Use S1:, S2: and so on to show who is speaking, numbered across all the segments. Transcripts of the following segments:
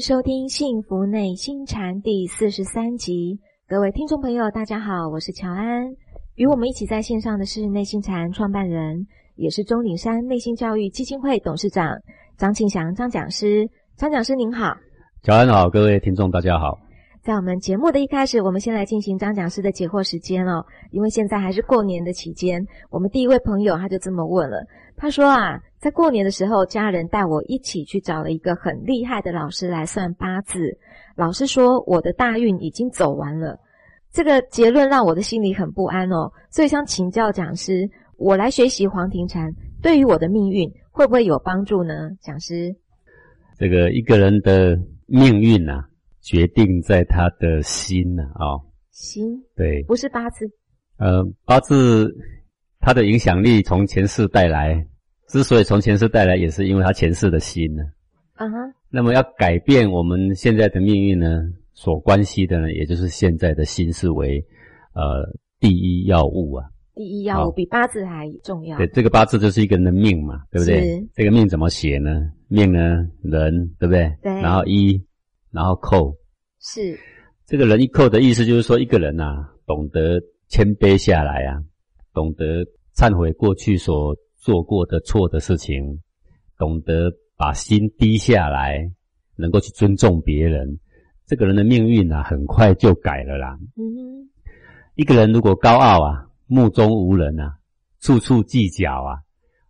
S1: 收听《幸福内心禅》第四十三集。各位听众朋友，大家好，我是乔安。与我们一起在线上的是内心禅创办人，也是钟鼎山内心教育基金会董事长张庆祥张讲师。张讲师您好，
S2: 乔安好，各位听众大家好。
S1: 在我们节目的一开始，我们先来进行张讲师的解惑时间哦。因为现在还是过年的期间，我们第一位朋友他就这么问了，他说啊。在过年的时候，家人带我一起去找了一个很厉害的老师来算八字。老师说我的大运已经走完了，这个结论让我的心里很不安哦。所以想请教讲师，我来学习黄庭禅，对于我的命运会不会有帮助呢？讲师，
S2: 这个一个人的命运呐，决定在他的心呐，啊，
S1: 心
S2: 对，
S1: 不是八字。
S2: 呃，八字它的影响力从前世带来。之所以从前世带来，也是因为他前世的心呢。
S1: 啊哈。
S2: 那么要改变我们现在的命运呢，所关系的呢，也就是现在的心是为呃第一要务啊。
S1: 第一要务比八字还重要。
S2: 对，这个八字就是一个人的命嘛，对不对？这个命怎么写呢？命呢，人，对不对？
S1: 对。
S2: 然后一，然后扣。
S1: 是。
S2: 这个人一扣的意思就是说，一个人呐，懂得谦卑下来啊，懂得忏悔过去所。做过的错的事情，懂得把心低下来，能够去尊重别人，这个人的命运啊，很快就改了啦。嗯，一个人如果高傲啊，目中无人啊，处处计较啊，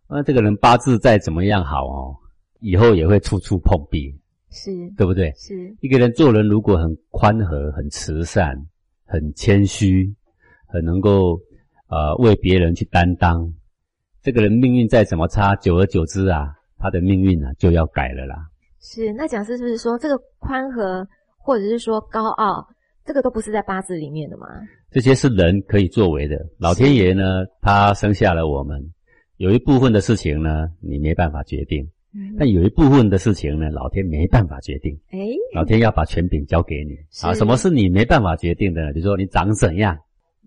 S2: 那这个人八字再怎么样好哦，以后也会处处碰壁，
S1: 是
S2: 对不对？
S1: 是
S2: 一个人做人如果很宽和、很慈善、很谦虚、很能够呃为别人去担当。这个人命运再怎么差，久而久之啊，他的命运啊就要改了啦。
S1: 是，那讲师是不是说这个宽和，或者是说高傲，这个都不是在八字里面的吗？
S2: 这些是人可以作为的。老天爷呢，他生下了我们，有一部分的事情呢，你没办法决定；但有一部分的事情呢，老天没办法决定。
S1: 哎，
S2: 老天要把权柄交给你啊！什么是你没办法决定的？比如说你长怎样，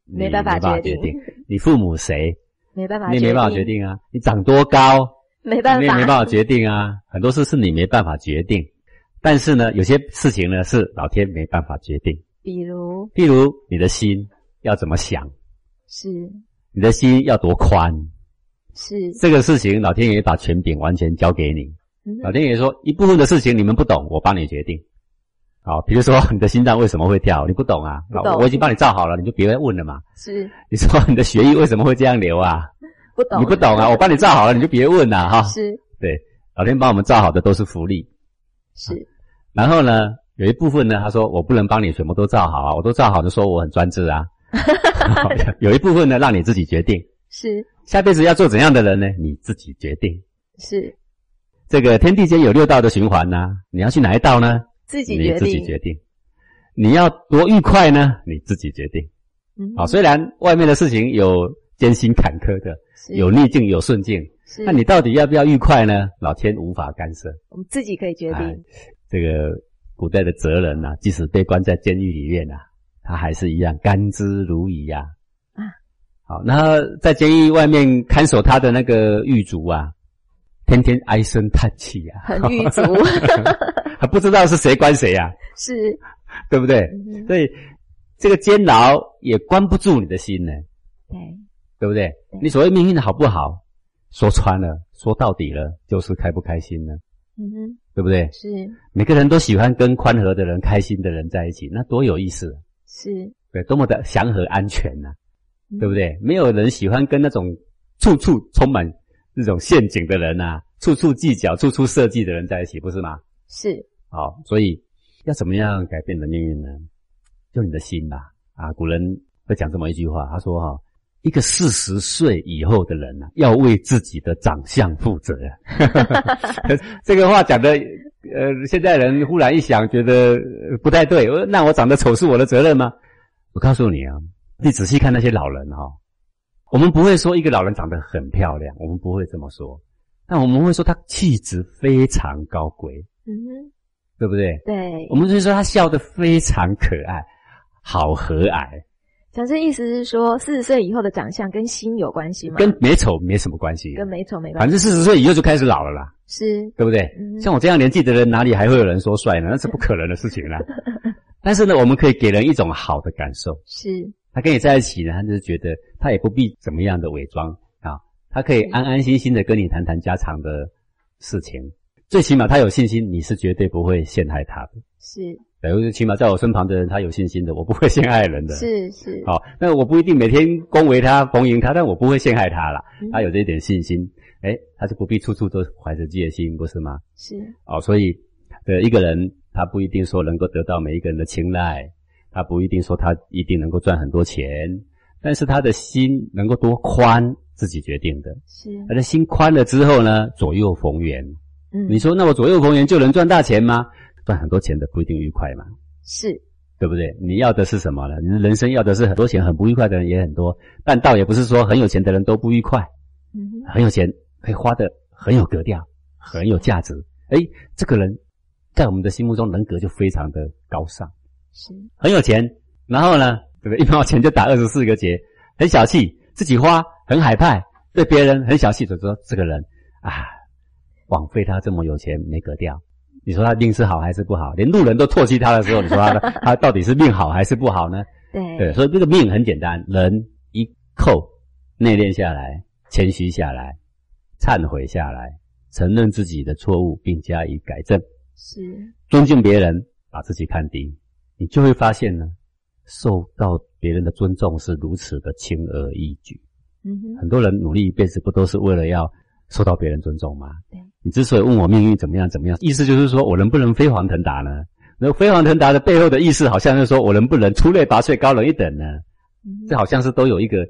S1: 没办法决定。
S2: 你父母谁？
S1: 没办法，
S2: 你没办法决定啊！你长多高，
S1: 没办法，
S2: 你也没办法决定啊！很多事是你没办法决定，但是呢，有些事情呢是老天没办法决定。
S1: 比如，
S2: 比如你的心要怎么想，
S1: 是
S2: 你的心要多宽，
S1: 是
S2: 这个事情，老天爷把权柄完全交给你。老天爷说，一部分的事情你们不懂，我帮你决定。好，比如说你的心脏为什么会跳，你不懂啊？
S1: 懂。
S2: 我已经帮你照好了，你就别问了嘛。
S1: 是。
S2: 你说你的血液为什么会这样流啊？
S1: 不懂。
S2: 你不懂啊？我帮你照好了，你就别问了哈。
S1: 是。
S2: 对，老天帮我们照好的都是福利。
S1: 是。
S2: 然后呢，有一部分呢，他说我不能帮你全部都照好啊，我都照好的说我很专制啊。有一部分呢，让你自己决定。
S1: 是。
S2: 下辈子要做怎样的人呢？你自己决定。
S1: 是。
S2: 这个天地间有六道的循环呢，你要去哪一道呢？
S1: 自己决定，
S2: 自己决定。你要多愉快呢？你自己决定。嗯，好，虽然外面的事情有艰辛坎坷的，有逆境有顺境，那你到底要不要愉快呢？老天无法干涉，
S1: 我们自己可以决定。
S2: 这个古代的哲人呐，即使被关在监狱里面呐，他还是一样甘之如饴呀。啊，好，那在监狱外面看守他的那个狱卒啊，天天唉声叹气啊，
S1: 很狱卒。
S2: 还不知道是谁关谁呀？
S1: 是，
S2: 对不对？所以这个监牢也关不住你的心呢。
S1: 对，
S2: 对不对？你所谓命运好不好，说穿了，说到底了，就是开不开心呢？嗯哼，对不对？
S1: 是，
S2: 每个人都喜欢跟宽和的人、开心的人在一起，那多有意思。
S1: 是，
S2: 对，多么的祥和安全呐，对不对？没有人喜欢跟那种处处充满那种陷阱的人呐，处处计较、处处设计的人在一起，不是吗？
S1: 是。
S2: 好，所以要怎么样改变你的命运呢？就你的心吧。啊，古人会讲这么一句话，他说：“哈，一个四十岁以后的人呢，要为自己的长相负责。”这个话讲的，呃，现在人忽然一想，觉得不太对。那我长得丑是我的责任吗？我告诉你啊，你仔细看那些老人哈，我们不会说一个老人长得很漂亮，我们不会这么说，但我们会说他气质非常高贵。嗯哼。对不对？
S1: 对，
S2: 我们就说他笑得非常可爱，好和蔼，
S1: 讲这意思是说，四十岁以后的长相跟心有关系吗？
S2: 跟美丑没什么关系，
S1: 跟美丑没关系。
S2: 反正四十岁以后就开始老了啦，
S1: 是
S2: 对不对？
S1: 嗯
S2: 像我这样年纪的人，哪里还会有人说帅呢？那是不可能的事情啦。但是呢，我们可以给人一种好的感受。
S1: 是，
S2: 他跟你在一起呢，他就是觉得他也不必怎么样的伪装啊，他可以安安心心的跟你谈谈家常的事情。最起码他有信心，你是绝对不会陷害他的。
S1: 是
S2: 对，最起码在我身旁的人，他有信心的，我不会陷害人的。
S1: 是是，
S2: 好，那我不一定每天恭维他、逢迎他，但我不会陷害他啦。
S1: 嗯
S2: 他有这一点信心，哎，他就不必处处都怀着戒心，不是吗？
S1: 是
S2: 哦，所以，呃，一个人他不一定说能够得到每一个人的青睐，他不一定说他一定能够赚很多钱，但是他的心能够多宽，自己决定的。
S1: 是，
S2: 他的心宽了之后呢，左右逢源。
S1: 嗯
S2: 你说，那我左右逢源就能赚大钱吗？赚很多钱的不一定愉快嘛，
S1: 是
S2: 对不对？你要的是什么呢？你的人生要的是很多钱，很不愉快的人也很多，但倒也不是说很有钱的人都不愉快。
S1: 嗯哼
S2: 很有钱，可以花的很有格调，很有价值。哎，这个人在我们的心目中人格就非常的高尚，
S1: 是
S2: 很有钱。然后呢，对不对？一毛钱就打二十四个结，很小气，自己花很海派，对别人很小气，就说这个人啊，枉费他这么有钱没格调。你说他命是好还是不好？连路人都唾弃他的时候，你说他 他到底是命好还是不好呢？
S1: 对
S2: 对，所以这个命很简单，人一扣内敛下来，谦虚下来，忏悔下来，承认自己的错误并加以改正，
S1: 是
S2: 尊敬别人，把自己看低，你就会发现呢，受到别人的尊重是如此的轻而易举。
S1: 嗯哼
S2: 很多人努力一辈子，不都是为了要受到别人尊重吗？
S1: 对，
S2: 你之所以问我命运怎么样怎么样，意思就是说我能不能飞黄腾达呢？那飞黄腾达的背后的意思，好像是说我能不能出类拔萃、高人一等呢？
S1: 嗯
S2: 这好像是都有一个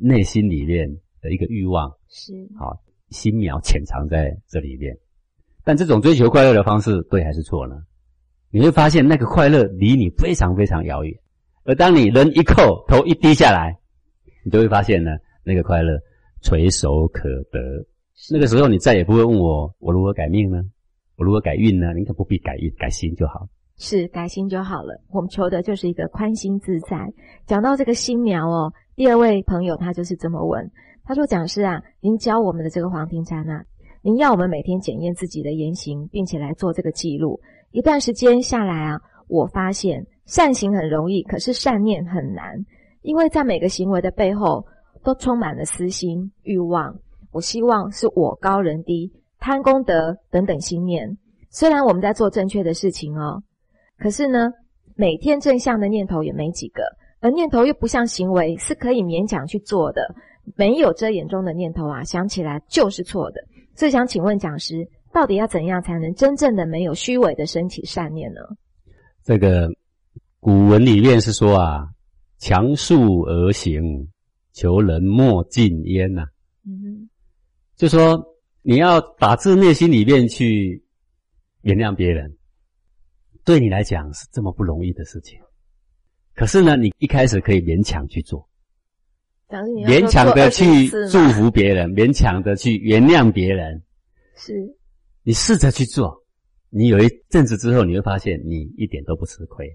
S2: 内心里面的一个欲望，
S1: 是
S2: 好心苗潜藏在这里面。但这种追求快乐的方式，对还是错呢？你会发现那个快乐离你非常非常遥远，而当你人一扣，头一低下来，你就会发现呢，那个快乐垂手可得。那个时候，你再也不会问我我如何改命呢？我如何改运呢？你可不必改运，改心就好。
S1: 是改心就好了。我们求的就是一个宽心自在。讲到这个心苗哦，第二位朋友他就是这么问，他说：“讲师啊，您教我们的这个黄庭禅啊，您要我们每天检验自己的言行，并且来做这个记录。一段时间下来啊，我发现善行很容易，可是善念很难，因为在每个行为的背后都充满了私心、欲望。我希望是我高人低、贪功德等等心念。虽然我们在做正确的事情哦。”可是呢，每天正向的念头也没几个，而念头又不像行为，是可以勉强去做的。没有遮掩中的念头啊，想起来就是错的。所以想请问讲师，到底要怎样才能真正的没有虚伪的升起善念呢？
S2: 这个古文里面是说啊，强树而行，求人莫近焉呐、
S1: 嗯
S2: 就说你要打自内心里面去原谅别人，对你来讲是这么不容易的事情。可是呢，你一开始可以勉强去做，勉强的去祝福别人，勉强的去原谅别人。
S1: 是
S2: 你试着去做，你有一阵子之后，你会发现你一点都不吃亏。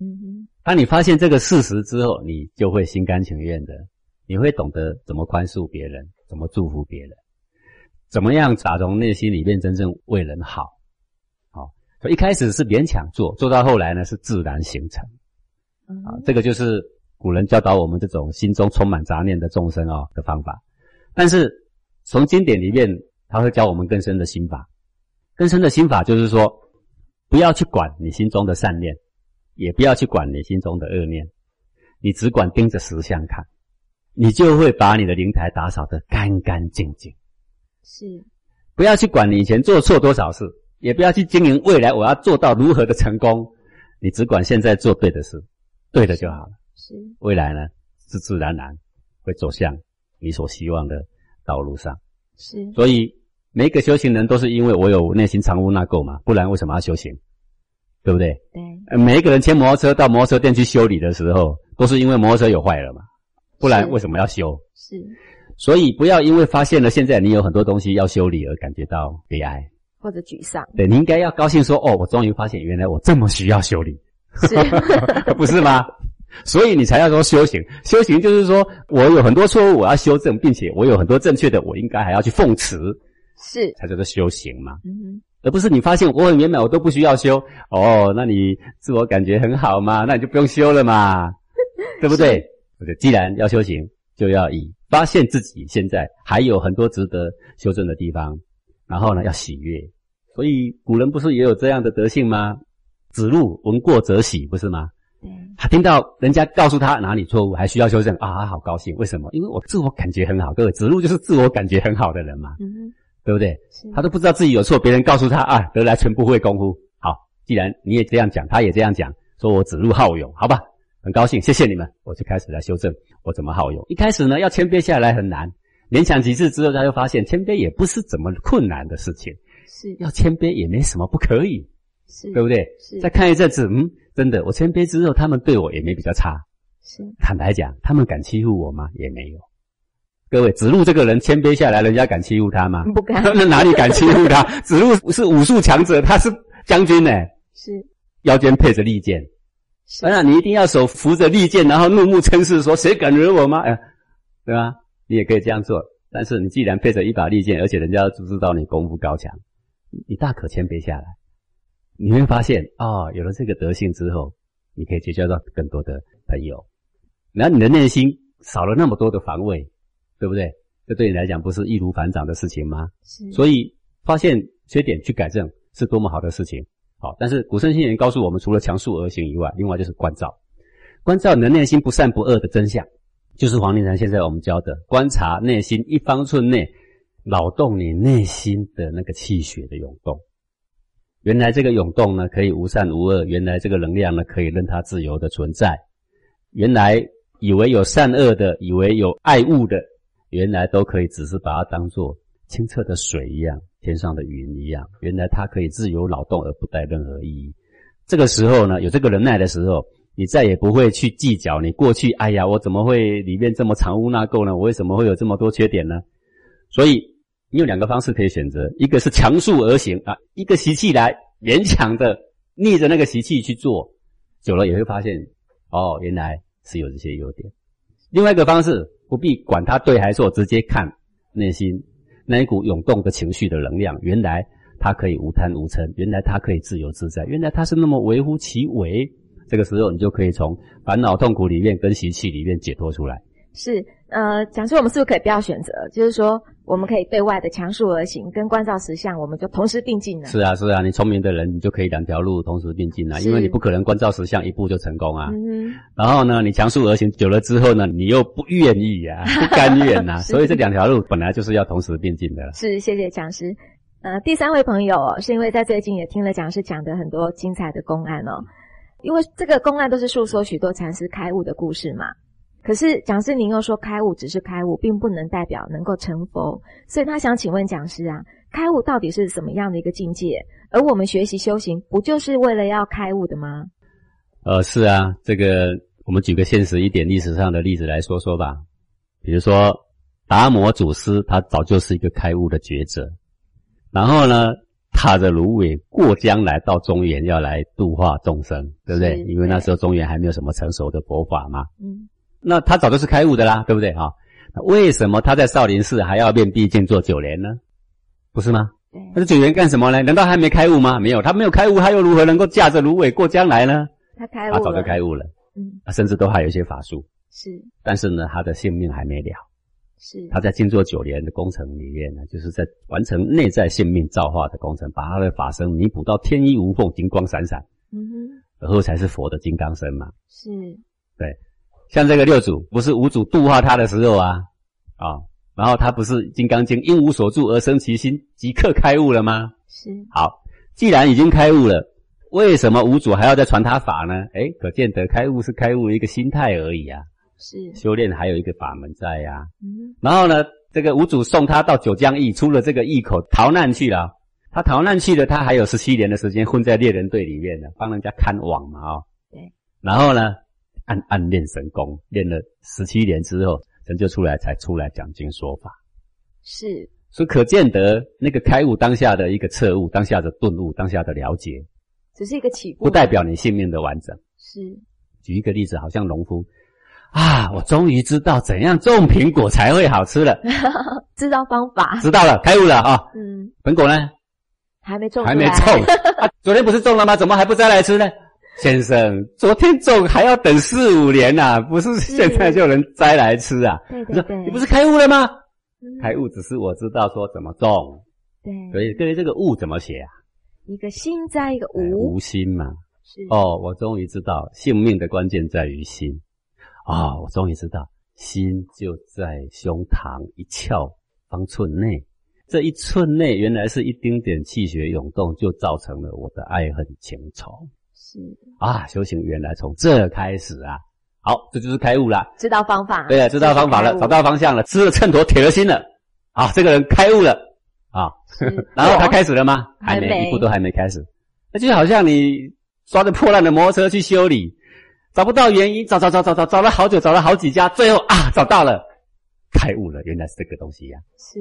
S1: 嗯哼
S2: 当你发现这个事实之后，你就会心甘情愿的，你会懂得怎么宽恕别人，怎么祝福别人，怎么样打从内心里面真正为人好。好，所以一开始是勉强做，做到后来呢是自然形成。啊这个就是古人教导我们这种心中充满杂念的众生哦的方法。但是从经典里面，他会教我们更深的心法。更深的心法就是说，不要去管你心中的善念，也不要去管你心中的恶念，你只管盯着实相看，你就会把你的灵台打扫得干干净净。
S1: 是
S2: 不要去管你以前做错多少事，也不要去经营未来我要做到如何的成功，你只管现在做对的事，对的就好了。
S1: 是
S2: 未来呢，自自然然会走向你所希望的道路上。
S1: 是
S2: 所以每一个修行人都是因为我有内心藏污纳垢嘛，不然为什么要修行？对不对？
S1: 对
S2: 呃每一个人牵摩托车到摩托车店去修理的时候，都是因为摩托车有坏了嘛，不然
S1: 是
S2: 为什么要修？
S1: 是
S2: 所以不要因为发现了现在你有很多东西要修理而感觉到悲哀。
S1: 或者沮丧
S2: 对你应该要高兴说：“哦，我终于发现原来我这么需要修理，
S1: 是
S2: 不是吗？所以你才要说修行。修行就是说我有很多错误，我要修正，并且我有很多正确的，我应该还要去奉持，
S1: 是
S2: 才叫做修行嘛。
S1: 嗯
S2: 而不是你发现我很圆满，我都不需要修哦，那你自我感觉很好嘛，那你就不用修了嘛，对不对？或者既然要修行，就要以发现自己现在还有很多值得修正的地方，然后呢要喜悦。所以古人不是也有这样的德性吗？子路闻过则喜，不是吗？
S1: 对，
S2: 他听到人家告诉他哪里错误，还需要修正啊，好高兴。为什么？因为我自我感觉很好。各位，子路就是自我感觉很好的人嘛，
S1: 嗯
S2: 对不对？
S1: 是
S2: 他都不知道自己有错，别人告诉他啊，得来全不会功夫。好，既然你也这样讲，他也这样讲，说我子路好勇，好吧，很高兴，谢谢你们，我就开始来修正我怎么好勇。一开始呢，要谦卑下来很难，勉强几次之后，他就发现谦卑也不是怎么困难的事情，
S1: 是
S2: 要谦卑也没什么不可以，
S1: 是，
S2: 对不对？
S1: 是
S2: 再看一阵子，嗯，真的，我谦卑之后，他们对我也没比较差。
S1: 是
S2: 坦白讲，他们敢欺负我吗？也没有。各位，子路这个人谦卑下来，人家敢欺负他吗？
S1: 不敢
S2: 那哪里敢欺负他？子路是武术强者，他是将军呢，
S1: 是
S2: 腰间配着利剑。
S1: 是
S2: 当然，你一定要手扶着利剑，然后怒目嗔视，说谁敢惹我吗？哎，对吧？你也可以这样做。但是你既然配着一把利剑，而且人家都知道你功夫高强，你大可谦卑下来。你会发现，哦，有了这个德性之后，你可以结交到更多的朋友，然后你的内心少了那么多的防卫，对不对？这对你来讲不是易如反掌的事情吗？
S1: 是，
S2: 所以发现缺点去改正是多么好的事情。好，但是古圣先贤告诉我们，除了强恕而行以外，另外就是关照，关照你的内心不善不恶的真相，就是黄庭禅现在我们教的观察内心一方寸内扰动你内心的那个气血的涌动。原来这个涌动呢，可以无善无恶；原来这个能量呢，可以任它自由的存在。原来以为有善恶的，以为有爱物的，原来都可以只是把它当做清澈的水一样，天上的云一样。原来它可以自由扰动而不带任何意义。这个时候呢，有这个能耐的时候，你再也不会去计较你过去，哎呀，我怎么会里面这么藏污纳垢呢？我为什么会有这么多缺点呢？所以你有两个方式可以选择，一个是强速而行啊，一个习气来勉强的逆着那个习气去做，久了也会发现，哦，原来是有这些优点。另外一个方式，不必管他对还是错，直接看内心那一股涌动的情绪的能量，原来它可以无贪无嗔，原来它可以自由自在，原来它是那么微乎其微。这个时候，你就可以从烦恼痛苦里面跟习气里面解脱出来。
S1: 是，呃，讲说我们是不是可以不要选择？就是说，我们可以对外的强述而行，跟关照实相，我们就同时并进了。
S2: 是啊，是啊，你聪明的人，你就可以两条路同时并进
S1: 了，
S2: 因为你不可能关照实相一步就成功啊。
S1: 嗯，
S2: 然后呢，你强述而行久了之后呢，你又不愿意啊，不甘愿呐、
S1: 是
S2: 所以这两条路本来就是要同时并进的了。
S1: 是，谢谢讲师。呃，第三位朋友哦，是因为在最近也听了讲师讲的很多精彩的公案哦，因为这个公案都是诉说许多禅师开悟的故事嘛。可是讲师您又说开悟只是开悟，并不能代表能够成佛，所以他想请问讲师啊，开悟到底是什么样的一个境界？而我们学习修行，不就是为了要开悟的吗？
S2: 呃，是啊，这个我们举个现实一点历史上的例子来说说吧。比如说达摩祖师，他早就是一个开悟的觉者，然后呢，踏着芦苇过江来到中原，要来度化众生，对不对？因为那时候中原还没有什么成熟的佛法嘛。
S1: 嗯，
S2: 那他早就是开悟的啦，对不对啊？那为什么他在少林寺还要面壁静坐九年呢？不是吗？
S1: 对，
S2: 那这九年干什么呢？难道还没开悟吗？没有，他没有开悟，他又如何能够驾着芦苇过江来呢？
S1: 他开悟了，
S2: 他早就开悟了，
S1: 嗯，
S2: 他甚至都还有一些法术，
S1: 是
S2: 但是呢，他的性命还没了。
S1: 是，
S2: 他在静坐九年的工程里面呢，就是在完成内在性命造化的工程，把他的法身弥补到天衣无缝、金光闪闪，
S1: 嗯哼，
S2: 而后才是佛的金刚身嘛。
S1: 是
S2: 像这个六祖，不是五祖度化他的时候啊，啊、然后他不是《金刚经》因无所住而生其心，即刻开悟了吗？
S1: 是，
S2: 好，既然已经开悟了，为什么五祖还要再传他法呢？哎，可见得开悟是开悟的一个心态而已啊，
S1: 是，
S2: 修炼还有一个法门在呀、
S1: 嗯
S2: 然后呢，这个五祖送他到九江驿，出了这个驿口逃难去了。他逃难去了，他还有十七年的时间混在猎人队里面呢，帮人家看网嘛啊、哦。
S1: 对。
S2: 然后呢，暗暗练神功，练了十七年之后，成就出来才出来讲经说法。
S1: 是，
S2: 所以可见得那个开悟当下的一个彻悟，当下的顿悟，当下的了解，
S1: 只是一个起步，
S2: 不代表你性命的完整。
S1: 是
S2: 举一个例子，好像农夫啊，我终于知道怎样种苹果才会好吃了，
S1: 知道方法，
S2: 知道了，开悟了啊。
S1: 嗯，
S2: 苹果呢？
S1: 还没种，
S2: 还没种。昨天不是种了吗？怎么还不摘来吃呢？先生，昨天种还要等四五年呐，不是现在就能摘来吃啊？
S1: 对对对，
S2: 你不是开悟了吗？开悟只是我知道说怎么种。
S1: 对，
S2: 所以对于这个悟怎么写啊？
S1: 一个心在一个无，
S2: 无心嘛。
S1: 是
S2: 哦，我终于知道性命的关键在于心啊！我终于知道心就在胸膛一窍方寸内。这一寸内，原来是一丁点气血涌动，就造成了我的爱恨情仇。
S1: 是
S2: 啊，修行原来从这开始啊。好，这就是开悟了，
S1: 知道方法。
S2: 对啊，知道方法了，找到方向了，吃了秤砣铁了心了。啊，这个人开悟了啊。然后他开始了吗？还没，一步都还没开始。那就好像你抓着破烂的摩托车去修理，找不到原因，找找找找找找了好久，找了好几家，最后啊，找到了，开悟了，原来是这个东西呀。
S1: 是。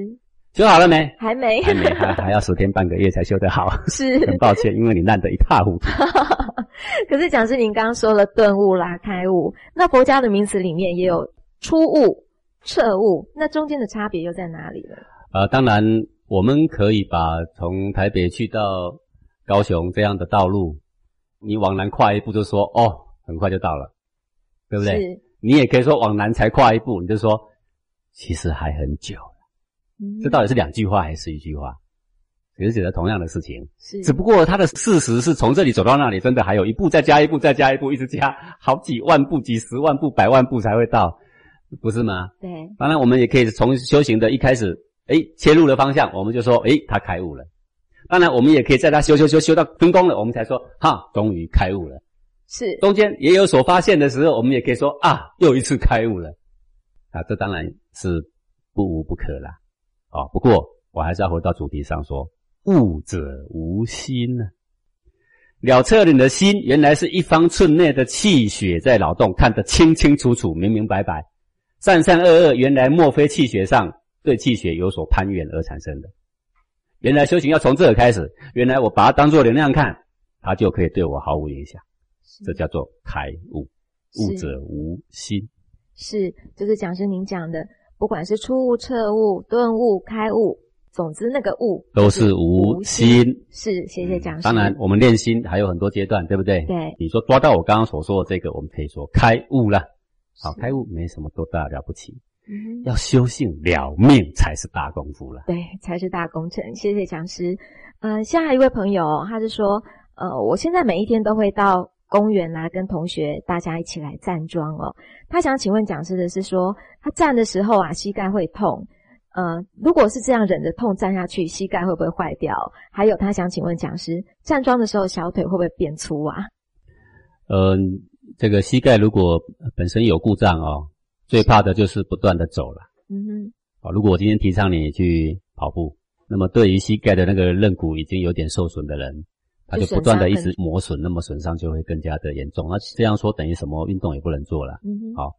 S2: 修好了没？
S1: 还没，
S2: 还没，还还要十天半个月才修得好。
S1: 是，
S2: 很抱歉，因为你烂得一塌糊涂。
S1: 可是讲师，您刚刚说了顿悟啦、开悟，那佛家的名词里面也有初悟、彻悟，那中间的差别又在哪里呢？
S2: 呃，当然，我们可以把从台北去到高雄这样的道路，你往南跨一步就说哦，很快就到了，对不对？
S1: 是。
S2: 你也可以说往南才跨一步，你就说其实还很久。这到底是两句话还是一句话？其实写的同样的事情，
S1: 是
S2: 只不过它的事实是从这里走到那里，真的还有一步，再加一步，再加一步，一直加好几万步、几十万步、百万步才会到，不是吗？
S1: 对。
S2: 当然，我们也可以从修行的一开始，哎，切入的方向，我们就说，哎，他开悟了。当然，我们也可以在他修修修修到分功了，我们才说，哈，终于开悟了。
S1: 是。
S2: 中间也有所发现的时候，我们也可以说，啊，又一次开悟了。啊，这当然是不无不可啦。啊，不过我还是要回到主题上说，悟者无心呢。了彻你的心，原来是一方寸内的气血在劳动，看得清清楚楚、明明白白。善善恶恶，原来莫非气血上对气血有所攀援而产生的。原来修行要从这开始，原来我把它当做能量看，它就可以对我毫无影响。这叫做开悟。悟者无心，
S1: 是就是讲师您讲的。不管是初悟、彻悟、顿悟、开悟，总之那个悟
S2: 都是无心。
S1: 是，谢谢讲师。
S2: 当然，我们练心还有很多阶段，对不对？
S1: 对。
S2: 你说抓到我刚刚所说的这个，我们可以说开悟了。好，开悟没什么多大了不起。嗯。要修性了命才是大功夫了。
S1: 对，才是大工程。谢谢讲师。嗯，下一位朋友，他是说，呃，我现在每一天都会到。公园来跟同学大家一起来站桩哦。他想请问讲师的是说，他站的时候啊，膝盖会痛。呃，如果是这样忍着痛站下去，膝盖会不会坏掉？还有他想请问讲师，站桩的时候小腿会不会变粗啊？
S2: 嗯，这个膝盖如果本身有故障哦，最怕的就是不断的走了。嗯哼。啊，如果我今天提倡你去跑步，那么对于膝盖的那个韧骨已经有点受损的人。他就不断的一直磨损，那么损伤就会更加的严重。那这样说等于什么运动也不能做了。嗯哼好，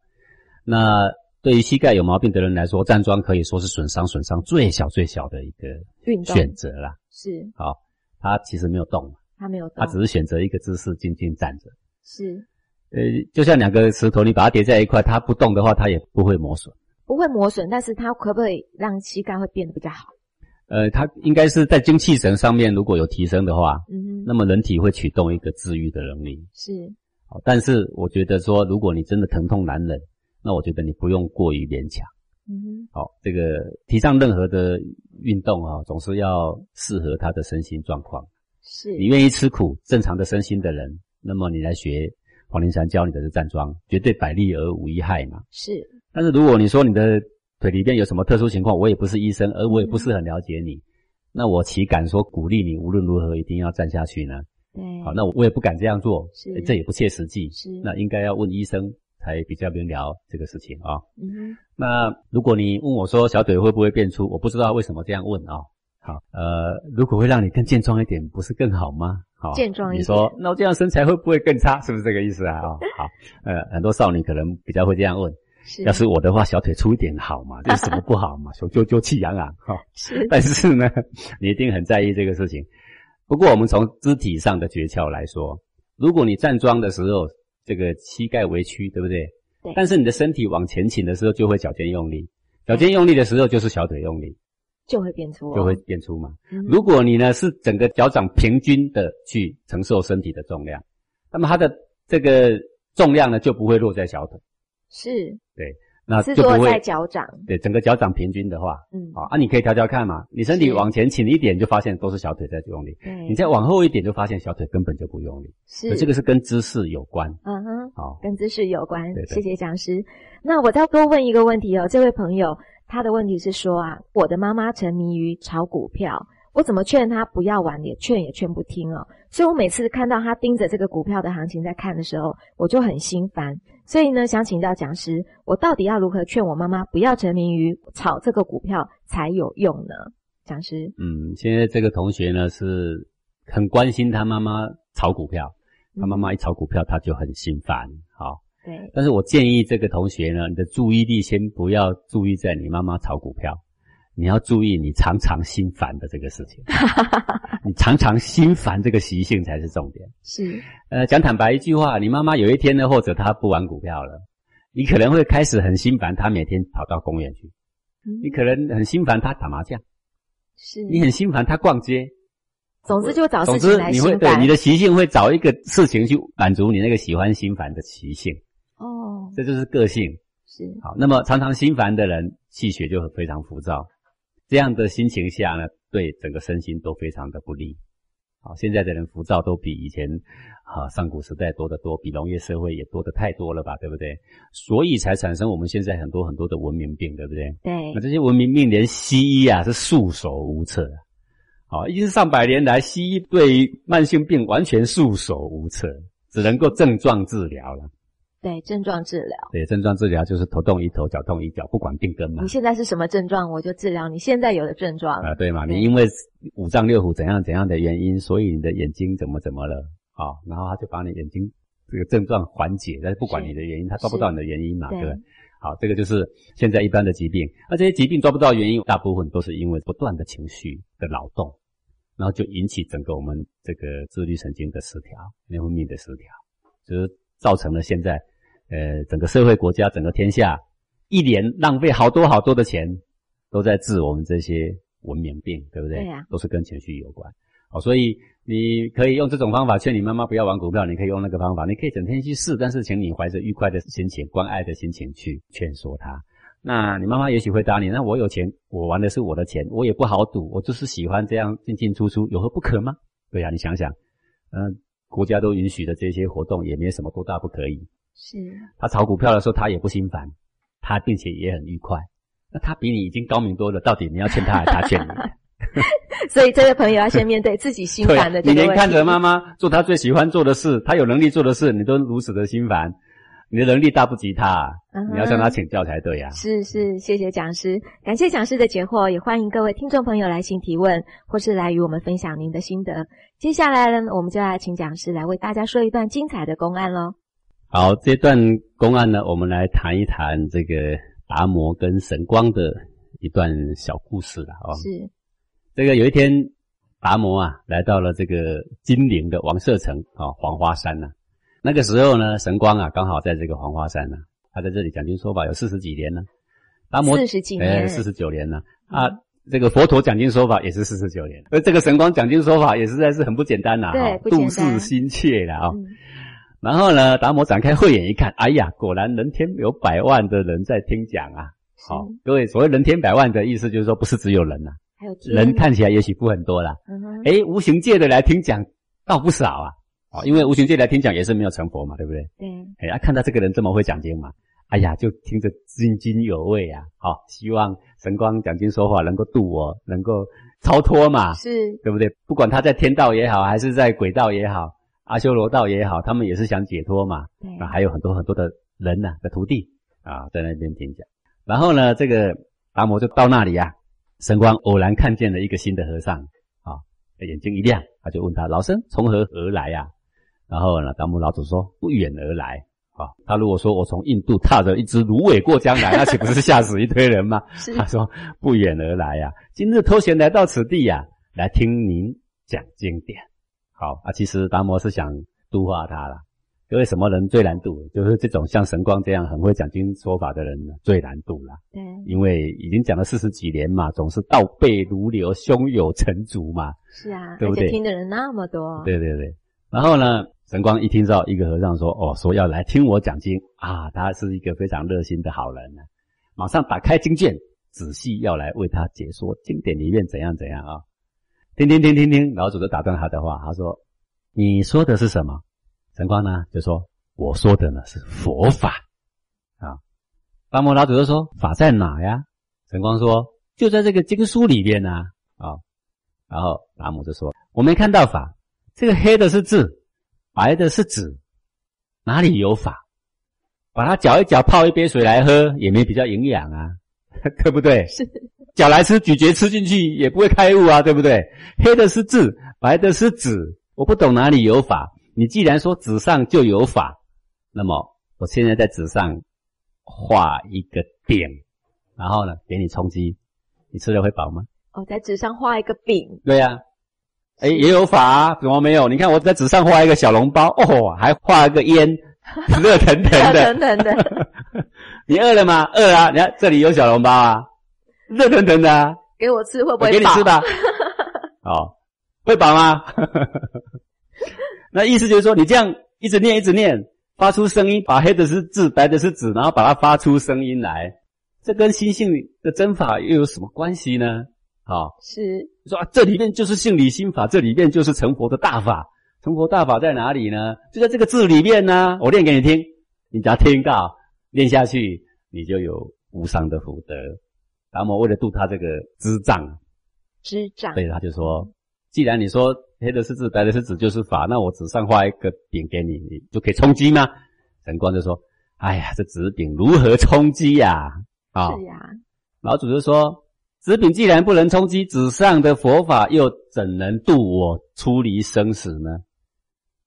S2: 那对于膝盖有毛病的人来说，站桩可以说是损伤损伤最小最小的一个
S1: 运动
S2: 选择啦。
S1: 是。
S2: 好，他其实没有动，
S1: 他没有动，
S2: 他只是选择一个姿势静静站着。
S1: 是。
S2: 呃，就像两个石头，你把它叠在一块，它不动的话，它也不会磨损。
S1: 不会磨损，但是它可不可以让膝盖会变得比较好？
S2: 呃，它应该是在精气神上面如果有提升的话，嗯，那么人体会启动一个治愈的能力。
S1: 是，
S2: 好，但是我觉得说，如果你真的疼痛难忍，那我觉得你不用过于勉强。嗯，好，这个提倡任何的运动啊，总是要适合他的身心状况。
S1: 是
S2: 你愿意吃苦，正常的身心的人，那么你来学黄灵山教你的这站桩，绝对百利而无一害嘛。
S1: 是，
S2: 但是如果你说你的。腿里边有什么特殊情况？我也不是医生，而我也不是很了解你。那我岂敢说鼓励你无论如何一定要站下去呢？
S1: 对，
S2: 好，那我我也不敢这样做，
S1: 是，
S2: 这也不切实际。
S1: 是，
S2: 那应该要问医生才比较明了这个事情啊。嗯，那如果你问我说小腿会不会变粗，我不知道为什么这样问啊。好，呃，如果会让你更健壮一点，不是更好吗？好，
S1: 健壮一点。
S2: 你说那我这样身材会不会更差？是不是这个意思啊？啊，好，呃，很多少女可能比较会这样问。要是我的话，小腿粗一点好嘛？有什么不好嘛？雄赳赳气昂昂哈。
S1: 是，
S2: 但是呢，你一定很在意这个事情。不过我们从肢体上的诀窍来说，如果你站桩的时候这个膝盖微屈，对不对？
S1: 对。
S2: 但是你的身体往前倾的时候，就会脚尖用力，脚尖用力的时候就是小腿用力，
S1: 就会变粗、哦，
S2: 就会变粗嘛。
S1: 嗯。
S2: 如果你呢是整个脚掌平均的去承受身体的重量，那么它的这个重量呢就不会落在小腿，
S1: 是
S2: 那
S1: 是落在
S2: 就不会
S1: 脚掌，
S2: 对整个脚掌平均的话，
S1: 嗯，
S2: 好啊，你可以调调看嘛。你身体往前倾一点，就发现都是小腿在用力；
S1: 对，
S2: 你再往后一点，就发现小腿根本就不用力。
S1: 是
S2: 以这个是跟姿势有关。
S1: 嗯哼。
S2: 好，
S1: 跟姿势有关，
S2: 对对
S1: 谢谢讲师。那我再多问一个问题哦，这位朋友他的问题是说啊，我的妈妈沉迷于炒股票，我怎么劝他不要玩，也劝也劝不听哦。所以我每次看到他盯着这个股票的行情在看的时候，我就很心烦。所以呢，想请教讲师，我到底要如何劝我妈妈不要沉迷于炒这个股票才有用呢？讲师，
S2: 嗯，现在这个同学呢是很关心他妈妈炒股票，他妈妈一炒股票他就很心烦。好，
S1: 对，
S2: 但是我建议这个同学呢，你的注意力先不要注意在你妈妈炒股票，你要注意你常常心烦的这个事情，你常常心烦这个习性才是重点。
S1: 是，
S2: 呃，讲坦白一句话，你妈妈有一天呢，或者她不玩股票了，你可能会开始很心烦她每天跑到公园去，你
S1: 嗯，
S2: 可能很心烦她打麻将，
S1: 是，
S2: 你很心烦她逛街，
S1: 总之就找
S2: 总
S1: 事情来
S2: 之你会对你的习性会找一个事情去满足你那个喜欢心烦的习性，
S1: 哦，
S2: 这就是个性。
S1: 是，
S2: 好，那么常常心烦的人，气血就非常浮躁，这样的心情下呢，对整个身心都非常的不利。好，现在的人浮躁都比以前啊上古时代多得多，比农业社会也多得太多了吧，对不对？所以才产生我们现在很多很多的文明病，对不对？
S1: 对
S2: 那，这些文明病连西医啊是束手无策啊。好，已经是上百年来，西医对慢性病完全束手无策，只能够症状治疗了。
S1: 对，症状治疗。
S2: 对，症状治疗就是头痛医头，脚痛医脚，不管病根嘛
S1: 你。现在是什么症状，我就治疗你现在有的症状。
S2: 啊，对嘛？
S1: 对
S2: 你因为五脏六腑怎样怎样的原因，所以你的眼睛怎么怎么了啊？然后他就把你眼睛这个症状缓解，但是不管你的原因，他抓不到你的原因嘛，
S1: 对
S2: 对不对？好，这个就是现在一般的疾病，那这些疾病抓不到原因，大部分都是因为不断的情绪的劳动，然后就引起整个我们这个自律神经的失调、内分泌的失调，就是造成了现在呃整个社会、国家、整个天下一年浪费好多好多的钱，都在治我们这些文明病，对不对？
S1: 对呀
S2: 都是跟情绪有关。好，所以你可以用这种方法劝你妈妈不要玩股票，你可以用那个方法，你可以整天去试，但是请你怀着愉快的心情、关爱的心情去劝说她。那你妈妈也许会答你，那我有钱，我玩的是我的钱，我也不好赌，我就是喜欢这样进进出出，有何不可吗？对呀、你想想，嗯、国家都允许的这些活动，也没什么多大不可以。
S1: 是，
S2: 他炒股票的时候，他也不心烦，他并且也很愉快。那他比你已经高明多了，到底你要欠他还是他欠你？
S1: 所以这位朋友要先面对自己心烦的。
S2: 你连看着妈妈做他最喜欢做的事，他有能力做的事，你都如此的心烦，你的能力大不及
S1: 他
S2: 你要向他请教才对呀、啊。
S1: 是是，谢谢讲师，感谢讲师的解惑，也欢迎各位听众朋友来信提问，或是来与我们分享您的心得。接下来呢，我们就来请讲师来为大家说一段精彩的公案喽。
S2: 好，这段公案呢，我们来谈一谈这个达摩跟神光的一段小故事了哦。
S1: 是，
S2: 这个有一天，达摩啊来到了这个金陵的王舍城啊、黄花山呐、那个时候呢，神光啊刚好在这个黄花山呢、他在这里讲经说法有四十几年了。达摩
S1: 四十几年，
S2: 四十九年了啊。这个佛陀讲经说法也是四十九年，而这个神光讲经说法也实在是很不简单呐、哈度世心切了啊、哦。
S1: 嗯
S2: 然后呢，达摩展开慧眼一看，哎呀，果然人天有百万的人在听讲啊。好、
S1: 是
S2: 各位，所谓人天百万的意思就是说，不是只有人呐、
S1: 还有天
S2: 人看起来也许不很多啦，
S1: 嗯哼，
S2: 诶，无形界的来听讲倒不少啊。哦，因为无形界来听讲也是没有成佛嘛，对不对？
S1: 对，
S2: 哎，啊，看到这个人这么会讲经嘛，哎呀，就听着津津有味啊。好、希望神光讲经说法能够度我，能够超脱嘛，
S1: 是
S2: 对不对？不管他在天道也好，还是在鬼道也好，阿修罗道也好，他们也是想解脱嘛。
S1: 对，
S2: 啊，还有很多很多的人呐、的徒弟啊，在那边听讲。然后呢，这个达摩就到那里啊，神光偶然看见了一个新的和尚啊，眼睛一亮，他就问他：“老僧从何而来呀、然后呢，达摩老祖说：“不远而来。”啊，他如果说我从印度踏着一只芦苇过江来，那岂不是吓死一堆人吗？
S1: 是
S2: 他说：“不远而来呀、今日偷闲来到此地呀、来听您讲经典。”好啊，其实达摩是想度化他啦。各位什么人最难度？就是这种像神光这样很会讲经说法的人最难度了。
S1: 对，
S2: 因为已经讲了四十几年嘛，总是倒背如流，胸有成竹嘛。
S1: 是啊，
S2: 对不对
S1: 而且听的人那么多。
S2: 对对对。然后呢，神光一听到一个和尚说：“哦，说要来听我讲经啊，他是一个非常热心的好人呢。”马上打开经卷，仔细要来为他解说经典里面怎样怎样啊。听听听听听，老祖就打断他的话，他说：“你说的是什么？”神光呢就说：“我说的呢是佛法啊。”达摩老祖就说：“法在哪呀？”神光说：“就在这个经书里边呢。”啊，然后达摩就说：“我没看到法。”这个黑的是字，白的是纸，哪里有法？把它搅一搅，泡一杯水来喝，也没比较营养啊，对不对？
S1: 是
S2: 搅来吃，咀嚼吃进去也不会开悟啊，对不对？黑的是字，白的是纸，我不懂哪里有法。你既然说纸上就有法，那么我现在在纸上画一个饼，然后呢，给你充饥，你吃了会饱吗？
S1: 哦，在纸上画一个饼，
S2: 对呀、哎，也有法啊，怎么没有？你看我在纸上画一个小笼包，哦，还画一个烟，热腾腾的。
S1: 热腾腾的，
S2: 你饿了吗？饿啊！你看这里有小笼包啊，热腾腾的啊，
S1: 给我吃会不
S2: 我
S1: 会饱？
S2: 给你吃吧。哦，会饱吗？那意思就是说，你这样一直念，一直念，发出声音，把黑的是字，白的是纸，然后把它发出声音来，这跟心性的真法又有什么关系呢？好、
S1: 是
S2: 说啊，这里面就是性理心法，这里面就是成佛的大法。成佛大法在哪里呢？就在这个字里面呢。我念给你听，你只要听到，念下去，你就有无上的福德。达摩为了度他这个智障，
S1: 智障
S2: 所以他就说，既然你说黑的是字，白的是纸就是法，那我纸上画一个饼给你，你就可以充饥吗？神光就说，哎呀，这纸饼如何充饥呀？啊、
S1: 是呀，
S2: 老祖就说：“纸饼既然不能充饥，纸上的佛法又怎能度我出离生死呢？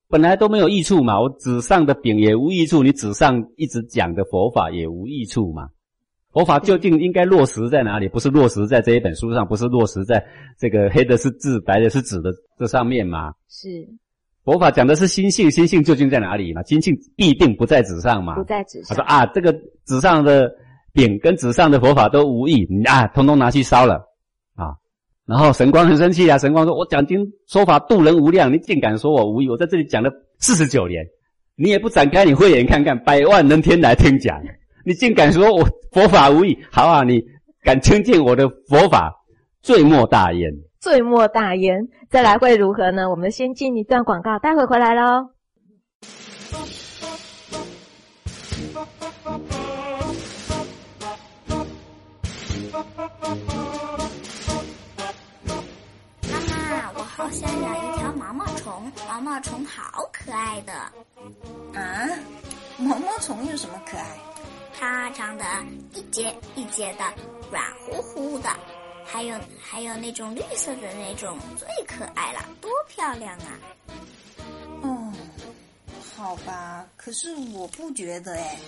S2: 本来都没有益处嘛，我纸上的饼也无益处，你纸上一直讲的佛法也无益处嘛。佛法究竟应该落实在哪里？不是落实在这一本书上，不是落实在这个黑的是字，白的是纸的这上面吗？
S1: 是
S2: 佛法讲的是心性，心性究竟在哪里嘛？心性必定不在纸上嘛？
S1: 不在纸上
S2: 他说。啊，这个纸上的饼跟纸上的佛法都无益，你啊，通通拿去烧了啊。然后神光很生气啊，神光说：“我讲经说法度人无量，你竟敢说我无益？我在这里讲了四十九年，你也不展开你慧眼看看，百万人天来听讲，你竟敢说我佛法无益？好啊，你敢轻贱我的佛法，罪莫大焉。”
S1: 罪莫大焉。再来会如何呢？我们先进一段广告，待会回来喽。
S3: 妈妈，我好想养一条毛毛虫，毛毛虫好可爱的，
S4: 啊，毛毛虫有什么可爱？
S3: 它长得一节一节的，软乎乎的，还有还有那种绿色的那种最可爱了，多漂亮啊！
S4: 哦，好吧，可是我不觉得哎，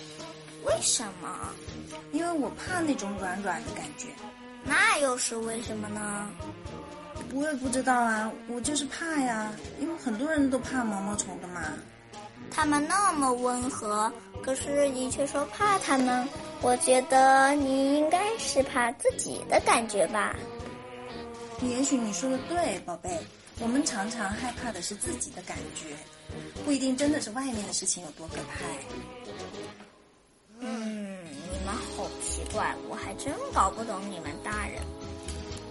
S3: 为什么？
S4: 因为我怕那种软软的感觉。
S3: 那又是为什么呢？
S4: 我也不知道啊，我就是怕呀，因为很多人都怕毛毛虫的嘛。
S3: 它们那么温和，可是你却说怕他们。我觉得你应该是怕自己的感觉吧。
S4: 也许你说的对，宝贝，我们常常害怕的是自己的感觉，不一定真的是外面的事情有多可怕。
S3: 嗯，你们好奇怪，我还真搞不懂你们大人。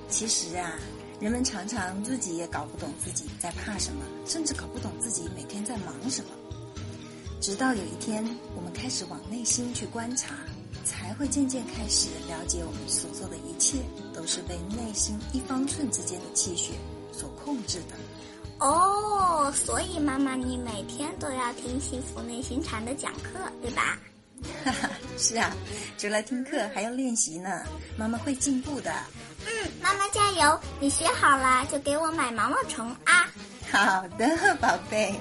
S4: 其实啊，人们常常自己也搞不懂自己在怕什么，甚至搞不懂自己每天在忙什么。直到有一天，我们开始往内心去观察，才会渐渐开始了解，我们所做的一切都是被内心一方寸之间的气血所控制的。
S3: 哦，所以妈妈，你每天都要听幸福内心禅的讲课，对吧？
S4: 哈哈，是啊，除了听课还要练习呢，妈妈会进步的。
S3: 嗯，妈妈加油！你学好了就给我买毛毛虫啊！
S4: 好的，宝贝。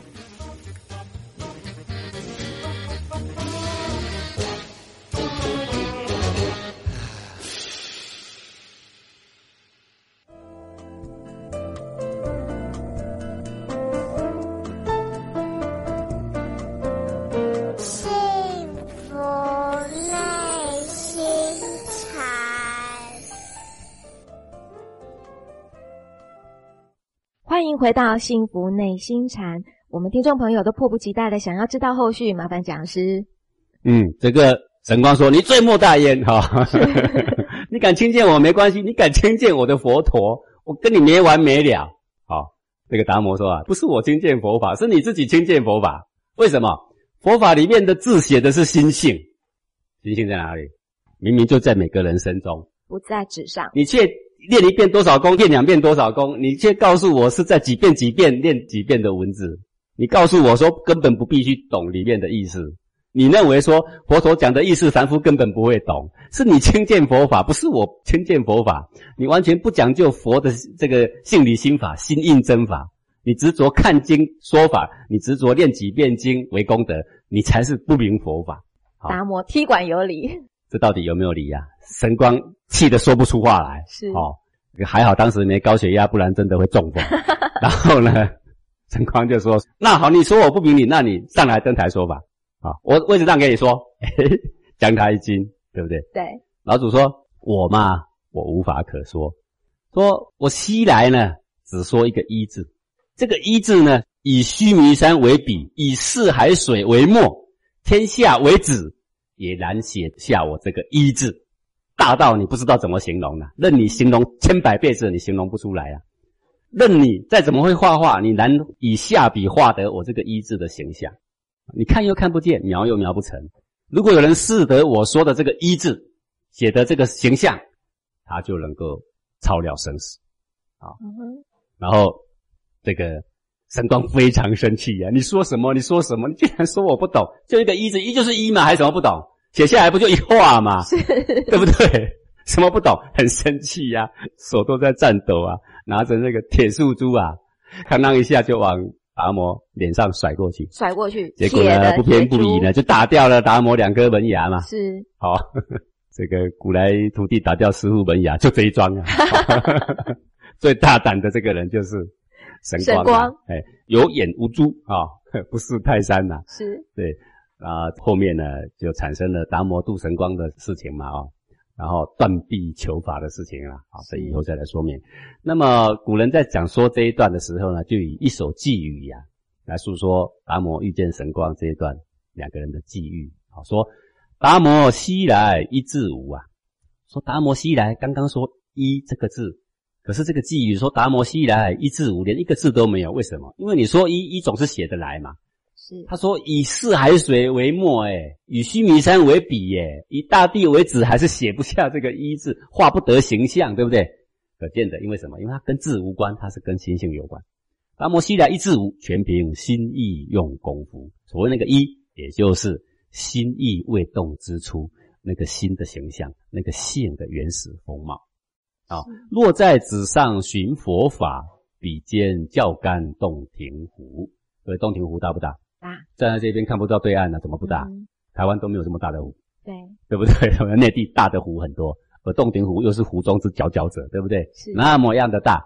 S1: 迎回到幸福内心禅。我们听众朋友都迫不及待的想要知道后续，麻烦讲师。
S2: 嗯，这个神光说：“你罪莫大焉，哈，你敢轻贱我没关系，你敢轻贱我的佛陀，我跟你没完没了。”好，这个达摩说啊，不是我轻贱佛法，是你自己轻贱佛法。为什么？佛法里面的字写的是心性，心性在哪里？明明就在每个人身中，
S1: 不在纸上。
S2: 你却练一遍多少功，练两遍多少功，你却告诉我是在几遍几遍练几遍的文字。你告诉我说根本不必须懂里面的意思。你认为说佛陀讲的意思，凡夫根本不会懂，是你轻贱佛法，不是我轻贱佛法。你完全不讲究佛的这个性理心法、心印真法，你执着看经说法，你执着念几遍经为功德，你才是不明佛法。
S1: 达摩踢馆有理，
S2: 这到底有没有理呀？神光气得说不出话来。
S1: 是
S2: 哦，还好当时没高血压，不然真的会中风。然后呢，神光就说：“那好，你说我不明理，那你上来登台说吧。”啊，我位置让给你说，将他一惊，对不对？
S1: 对。
S2: 老祖说：“我嘛，我无法可说。说我西来呢，只说一个一字。这个一字呢，以须弥山为笔，以四海水为墨，天下为纸，也难写下我这个一字。大到你不知道怎么形容了，任你形容千百辈子，你形容不出来啊。任你再怎么会画画，你难以下笔画得我这个一字的形象。”你看又看不见，描又描不成。如果有人识得我说的这个“一”字写的这个形象，他就能够超了生死。啊，然后这个神光非常生气呀！你说什么？你说什么？你竟然说我不懂？就一个“一”字，“一”就是“一”嘛，还什么不懂？写下来不就一画嘛？对不对？什么不懂？很生气呀，手都在颤抖啊，拿着那个铁树珠啊，哐当一下就往。达摩脸上甩过去，
S1: 甩过去，
S2: 结果呢不偏不倚呢，就打掉了达摩两颗门牙嘛。
S1: 是，
S2: 好，这个古来徒弟打掉师傅门牙就这一桩啊。最大胆的这个人就是神光，神
S1: 光，
S2: 哎，有眼无珠啊，不是泰山呐。
S1: 是，
S2: 对，啊，后面呢就产生了达摩渡神光的事情嘛，啊。然后断臂求法的事情啊，好，这以后再来说明。那么古人在讲说这一段的时候呢，就以一首寄语呀来诉说达摩遇见神光这一段两个人的际遇。好，说达摩西来一字无啊，说达摩西来刚刚说一这个字，可是这个寄语说达摩西来一字无，连一个字都没有。为什么？因为你说一一总是写得来嘛。他说：“以四海水为墨，哎，以须弥山为笔，哎，以大地为纸，还是写不下这个一字，画不得形象，对不对？可见的，因为什么？因为它跟字无关，它是跟心性有关。达摩西来一字无，全凭心意用功夫。所谓那个一，也就是心意未动之初，那个心的形象，那个性的原始风貌。啊，落在纸上寻佛法，笔尖教干洞庭湖。各位，洞庭湖大不大？”大站在这边看不到对岸呢，怎么不大？台湾都没有这么大的湖，
S1: 对
S2: 对不对？我 们内地大的湖很多，而洞庭湖又是湖中之佼佼者，对不对？
S1: 是
S2: 那么样的大，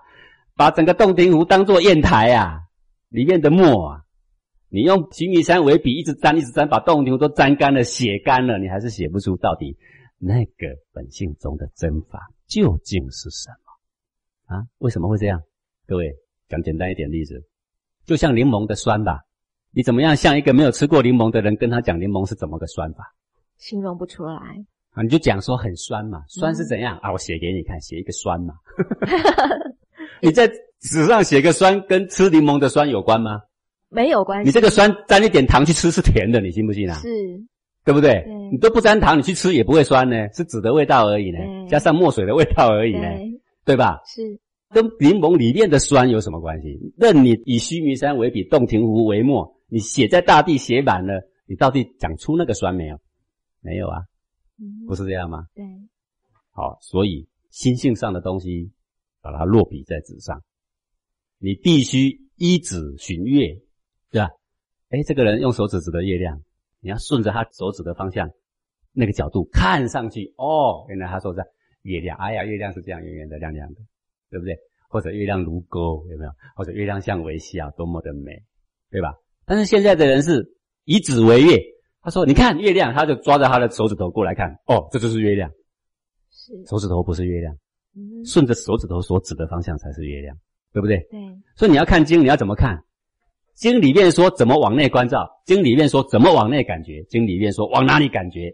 S2: 把整个洞庭湖当做砚台啊，里面的墨啊，你用须弥山为笔，一直沾一直沾，把洞庭湖都沾干了，写干了，你还是写不出到底那个本性中的真法究竟是什么啊？为什么会这样？各位讲简单一点例子，就像柠檬的酸吧。你怎么样像一个没有吃过柠檬的人跟他讲柠檬是怎么个酸法？
S1: 形容不出来
S2: 啊！你就讲说很酸嘛，酸是怎样啊？我写给你看，写一个酸嘛。你在纸上写个酸，跟吃柠檬的酸有关吗？
S1: 没有关系。
S2: 你这个酸沾一点糖去吃是甜的，你信不信啊？
S1: 是，
S2: 对不对？你都不沾糖，你去吃也不会酸呢，是纸的味道而已呢，加上墨水的味道而已呢，对吧？
S1: 是。
S2: 跟柠檬里面的酸有什么关系？任你以须弥山为笔，洞庭湖为墨。你写在大地写满了，你到底讲出那个酸没有？没有啊，不是这样吗？
S1: 对，
S2: 好，所以心性上的东西，把它落笔在纸上，你必须依指寻月，对吧？哎，这个人用手指指的月亮，你要顺着他手指的方向，那个角度看上去，哦，原来他说在月亮，哎呀，月亮是这样圆圆的、亮亮的，对不对？或者月亮如钩，有没有？或者月亮像微笑，多么的美，对吧？但是现在的人是以指为月，他说：“你看月亮，他就抓着他的手指头过来看，哦，这就是月亮。
S1: 是
S2: 手指头不是月亮，顺着手指头所指的方向才是月亮。对不对？
S1: 对，
S2: 所以你要看经，你要怎么看？经里面说怎么往内关照，经里面说怎么往内感觉，经里面说往哪里感觉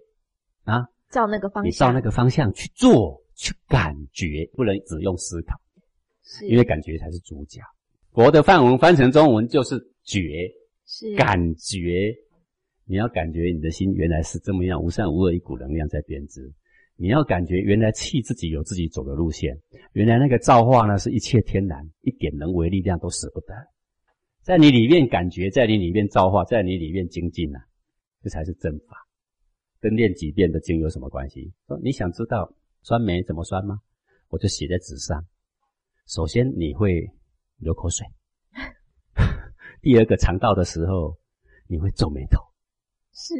S2: 啊？
S1: 照那个方向，
S2: 你照那个方向去做，去感觉，不能只用思考，因为感觉才是主角。佛的梵文翻成中文就是觉，
S1: 是
S2: 感觉。你要感觉你的心原来是这么样无善无恶一股能量在编织。你要感觉原来气自己有自己走的路线，原来那个造化呢是一切天然，一点人为力量都舍不得。在你里面感觉，在你里面造化，在你里面精进啊，这才是真法。跟念几遍的经有什么关系？说你想知道酸梅怎么酸吗？我就写在纸上。首先你会流口水，第二个尝到的时候你会皱眉头，
S1: 是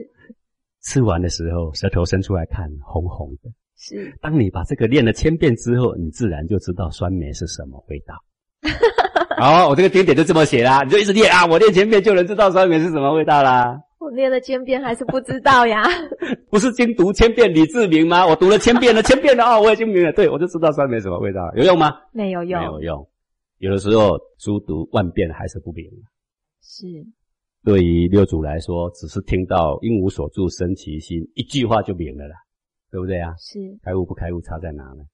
S2: 吃完的时候舌头伸出来看红红的。
S1: 是，
S2: 当你把这个练了千遍之后，你自然就知道酸梅是什么味道。好，我这个点点就这么写啦，你就一直练啊，我练千遍就能知道酸梅是什么味道啦。
S1: 我念了千遍还是不知道呀。
S2: 不是经读千遍李志明吗？我读了千遍了，千遍了哦，我已经明了，对我就知道酸梅什么味道，有用吗？
S1: 没有用，
S2: 没有用。有的时候书读万遍还是不明。
S1: 是
S2: 对于六祖来说，只是听到“应无所住生其心”一句话就明了啦，对不对啊？
S1: 是，
S2: 开悟不开悟差在哪呢？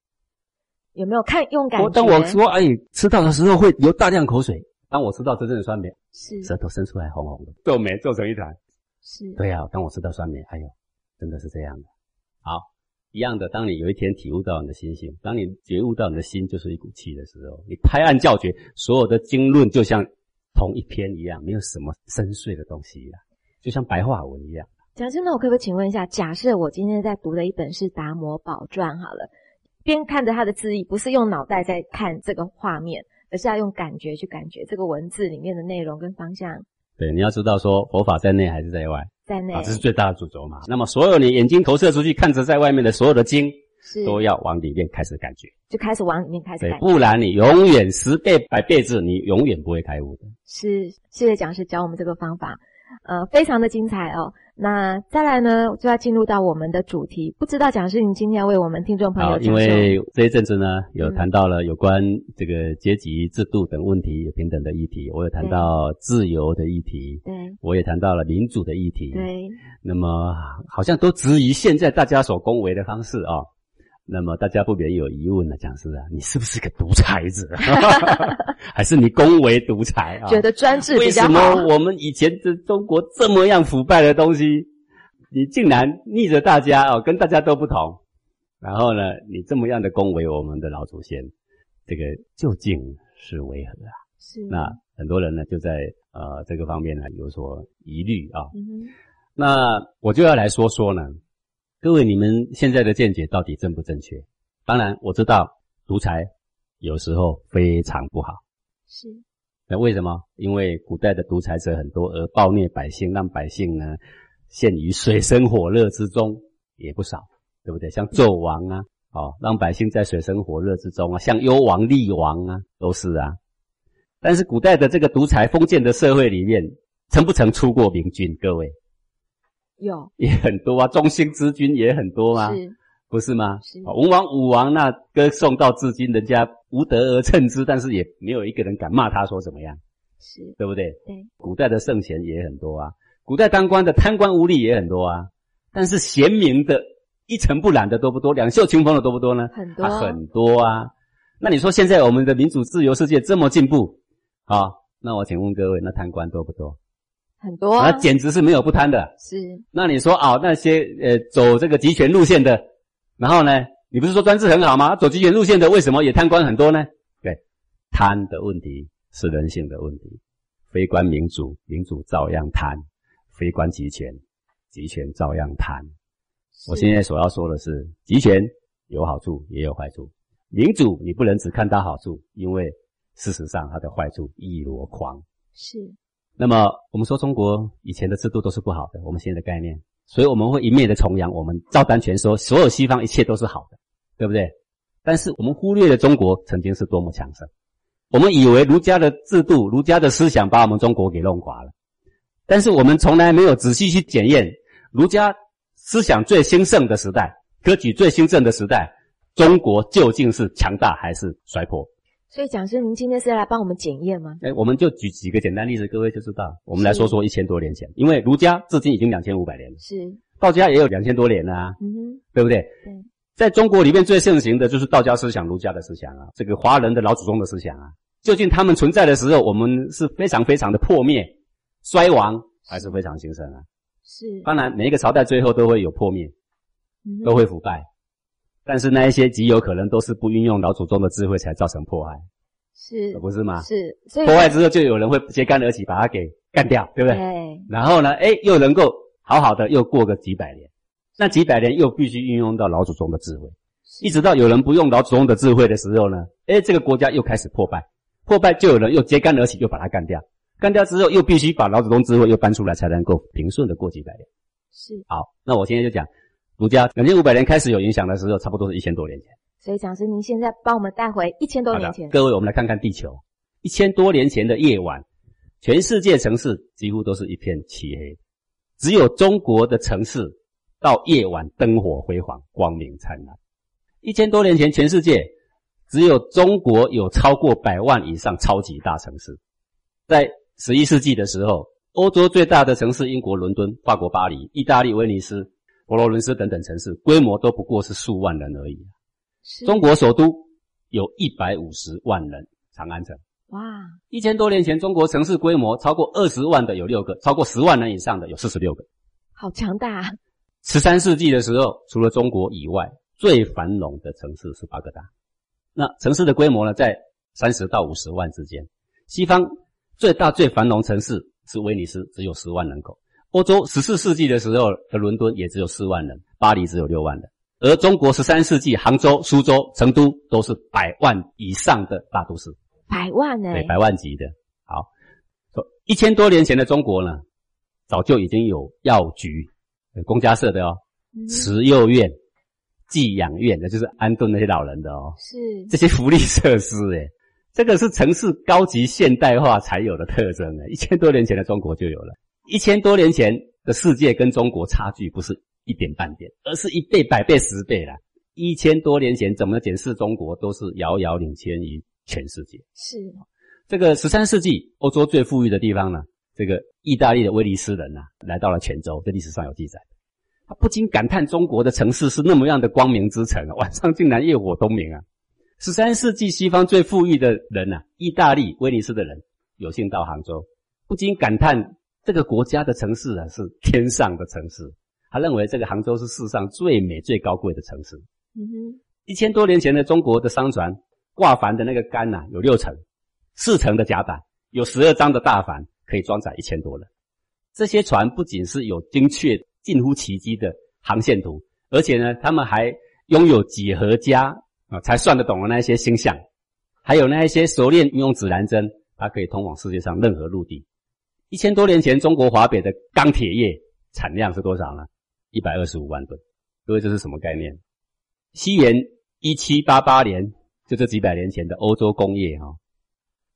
S1: 有没有看用感觉？
S2: 我当我说哎，吃到的时候会流大量口水。当我吃到真正的酸梅，
S1: 是
S2: 舌头伸出来红红的，皱眉皱成一团。
S1: 是，
S2: 对呀、当我吃到酸梅，哎呦，真的是这样的。好，一样的，当你有一天体悟到你的心性，当你觉悟到你的心就是一股气的时候，你拍案叫绝，所有的经论就像同一篇一样，没有什么深邃的东西啦，就像白话文一样。
S1: 讲真的，我可不可以请问一下，假设我今天在读的一本是《达摩宝传》好了，边看着他的字意，不是用脑袋在看这个画面，而是要用感觉去感觉这个文字里面的内容跟方向
S2: 对，你要知道说佛法在内还是在外
S1: 在内。
S2: 啊，这是最大的主轴嘛。那么所有你眼睛投射出去看着在外面的所有的经，
S1: 是
S2: 都要往里面开始感觉。
S1: 就开始往里面开始
S2: 对，
S1: 感觉。
S2: 不然你永远十倍百倍字，你永远不会开悟的。
S1: 是，谢谢讲师教我们这个方法，呃，非常的精彩哦。那再来呢，就要进入到我们的主题。不知道蒋师您今天要为我们听众朋友
S2: 因为这一阵子呢，有
S1: 嗯
S2: 谈到了有关这个阶级制度等问题、平等的议题，我有谈到自由的议题，
S1: 对
S2: 我也谈到了民主的议题。，
S1: 对
S2: 那么好像都质疑现在大家所恭维的方式啊、那么大家不免有疑问了，讲师啊，你是不是个独裁者？还是你恭维独裁啊？
S1: 觉得专制
S2: 为
S1: 比较
S2: 什。么我们以前的中国这么样腐败的东西，你竟然逆着大家哦，跟大家都不同？然后呢，你这么样的恭维我们的老祖先，这个究竟是为何啊？
S1: 是
S2: 那很多人呢就在呃这个方面呢有所疑虑啊。那我就要来说说呢，各位你们现在的见解到底正不正确？当然我知道独裁有时候非常不好。
S1: 是
S2: 那为什么？因为古代的独裁者很多，而暴虐百姓，让百姓呢陷于水深火热之中也不少，对不对？像纣王啊，哦，让百姓在水深火热之中啊，像幽王、厉王啊，都是啊。但是古代的这个独裁封建的社会里面，曾不曾出过明君？各位
S1: 有
S2: 也很多啊，中兴之君也很多啊，
S1: 是
S2: 不是吗？文王、武王那歌颂到至今，人家无德而称之，但是也没有一个人敢骂他说怎么样。
S1: 是
S2: 对不对？
S1: 对
S2: 古代的圣贤也很多啊，古代当官的贪官污吏也很多啊，但是贤明的、一尘不染的多不多？两袖清风的多不多呢？
S1: 很多
S2: 啊，很多啊。那你说现在我们的民主自由世界这么进步啊？那我请问各位，那贪官多不多？
S1: 很多啊
S2: 那简直是没有不贪的。
S1: 是
S2: 那你说啊，那些呃走这个集权路线的，然后呢，你不是说专制很好吗？走集权路线的为什么也贪官很多呢？对，贪的问题是人性的问题，非官民主，民主照样贪；非官集权，集权照样贪。我现在所要说的是，集权有好处也有坏处，民主你不能只看到好处，因为事实上它的坏处一箩筐。
S1: 是
S2: 那么我们说中国以前的制度都是不好的，我们现在的概念，所以我们会一面的崇洋，我们照单全收，所有西方一切都是好的，对不对？但是我们忽略了中国曾经是多么强盛，我们以为儒家的制度、儒家的思想把我们中国给弄垮了，但是我们从来没有仔细去检验儒家思想最兴盛的时代、科举最兴盛的时代，中国究竟是强大还是衰破？
S1: 所以讲师，您今天是来帮我们检验吗？
S2: 哎，我们就举几个简单例子，各位就知道。我们来说说一千多年前，因为儒家至今已经两千五百年了，
S1: 是，
S2: 道家也有两千多年了啊，
S1: 嗯哼，
S2: 对不对？
S1: 对，
S2: 在中国里面最盛行的就是道家思想、儒家的思想啊，这个华人的老祖宗的思想啊。究竟他们存在的时候，我们是非常非常的破灭、衰亡，还是非常兴盛啊？
S1: 是，
S2: 当然，每一个朝代最后都会有破灭，
S1: 嗯
S2: 都会腐败，但是那一些极有可能都是不运用老祖宗的智慧才造成破害，
S1: 是
S2: 不是吗？
S1: 是，所以
S2: 破坏之后，就有人会揭竿而起，把它给干掉，对不对？
S1: 对，
S2: 然后呢，哎，又能够好好的又过个几百年，那几百年又必须运用到老祖宗的智慧，一直到有人不用老祖宗的智慧的时候呢，哎，这个国家又开始破败，破败就有人又揭竿而起，又把它干掉，干掉之后又必须把老祖宗智慧又搬出来，才能够平顺的过几百年。
S1: 是，
S2: 好，那我现在就讲儒家两千五百年开始有影响的时候，差不多是一千多年前。
S1: 所以讲师，您现在帮我们带回一千多年前，
S2: 各位，我们来看看地球，一千多年前的夜晚，全世界城市几乎都是一片漆黑，只有中国的城市到夜晚灯火辉煌，光明灿烂。一千多年前，全世界只有中国有超过百万以上超级大城市。在十一世纪的时候，欧洲最大的城市英国伦敦、法国巴黎、意大利威尼斯、佛罗伦斯等等城市，规模都不过是数万人而已。
S1: 是
S2: 中国首都有一百五十万人，长安城。
S1: 哇，
S2: 一千多年前，中国城市规模超过二十万的有六个，超过十万人以上的有四十六个。
S1: 好强大啊！
S2: 十三世纪的时候，除了中国以外，最繁荣的城市是巴格达。那城市的规模呢，在三十到五十万之间。西方最大最繁荣城市是威尼斯，只有十万人口。欧洲十四世纪的时候的伦敦也只有四万人，巴黎只有六万人。而中国十三世纪，杭州、苏州、成都都是百万以上的大都市。
S1: 百万呢、
S2: 对，百万级的。好，说一千多年前的中国呢，早就已经有药局，呃公家设的哦，
S1: 嗯
S2: 慈幼院、寄养院，那就是安顿那些老人的哦，
S1: 是
S2: 这些福利设施，诶，这个是城市高级现代化才有的特征诶，一千多年前的中国就有了。一千多年前的世界跟中国差距不是一点半点，而是一倍、百倍、十倍啦。一千多年前怎么检视中国，都是遥遥领先于全世界。
S1: 是
S2: 这个十三世纪欧洲最富裕的地方呢，这个意大利的威尼斯人呐、来到了泉州，这历史上有记载。他不禁感叹中国的城市是那么样的光明之城啊，晚上竟然夜火通明啊！十三世纪西方最富裕的人呐、意大利威尼斯的人有幸到杭州，不禁感叹这个国家的城市啊是天上的城市。他认为这个杭州是世上最美最高贵的城市。
S1: 嗯哼，
S2: 一千多年前的中国的商船挂帆的那个杆呐、有六层，四层的甲板，有十二张的大帆，可以装载一千多人。这些船不仅是有精确、近乎奇迹的航线图，而且呢，他们还拥有几何家啊才算得懂的那些星象，还有那一些熟练运用指南针，它可以通往世界上任何陆地。一千多年前，中国华北的钢铁业产量是多少呢？一百二十五万吨。各位，这是什么概念？西元一七八八年，就这几百年前的欧洲工业哈、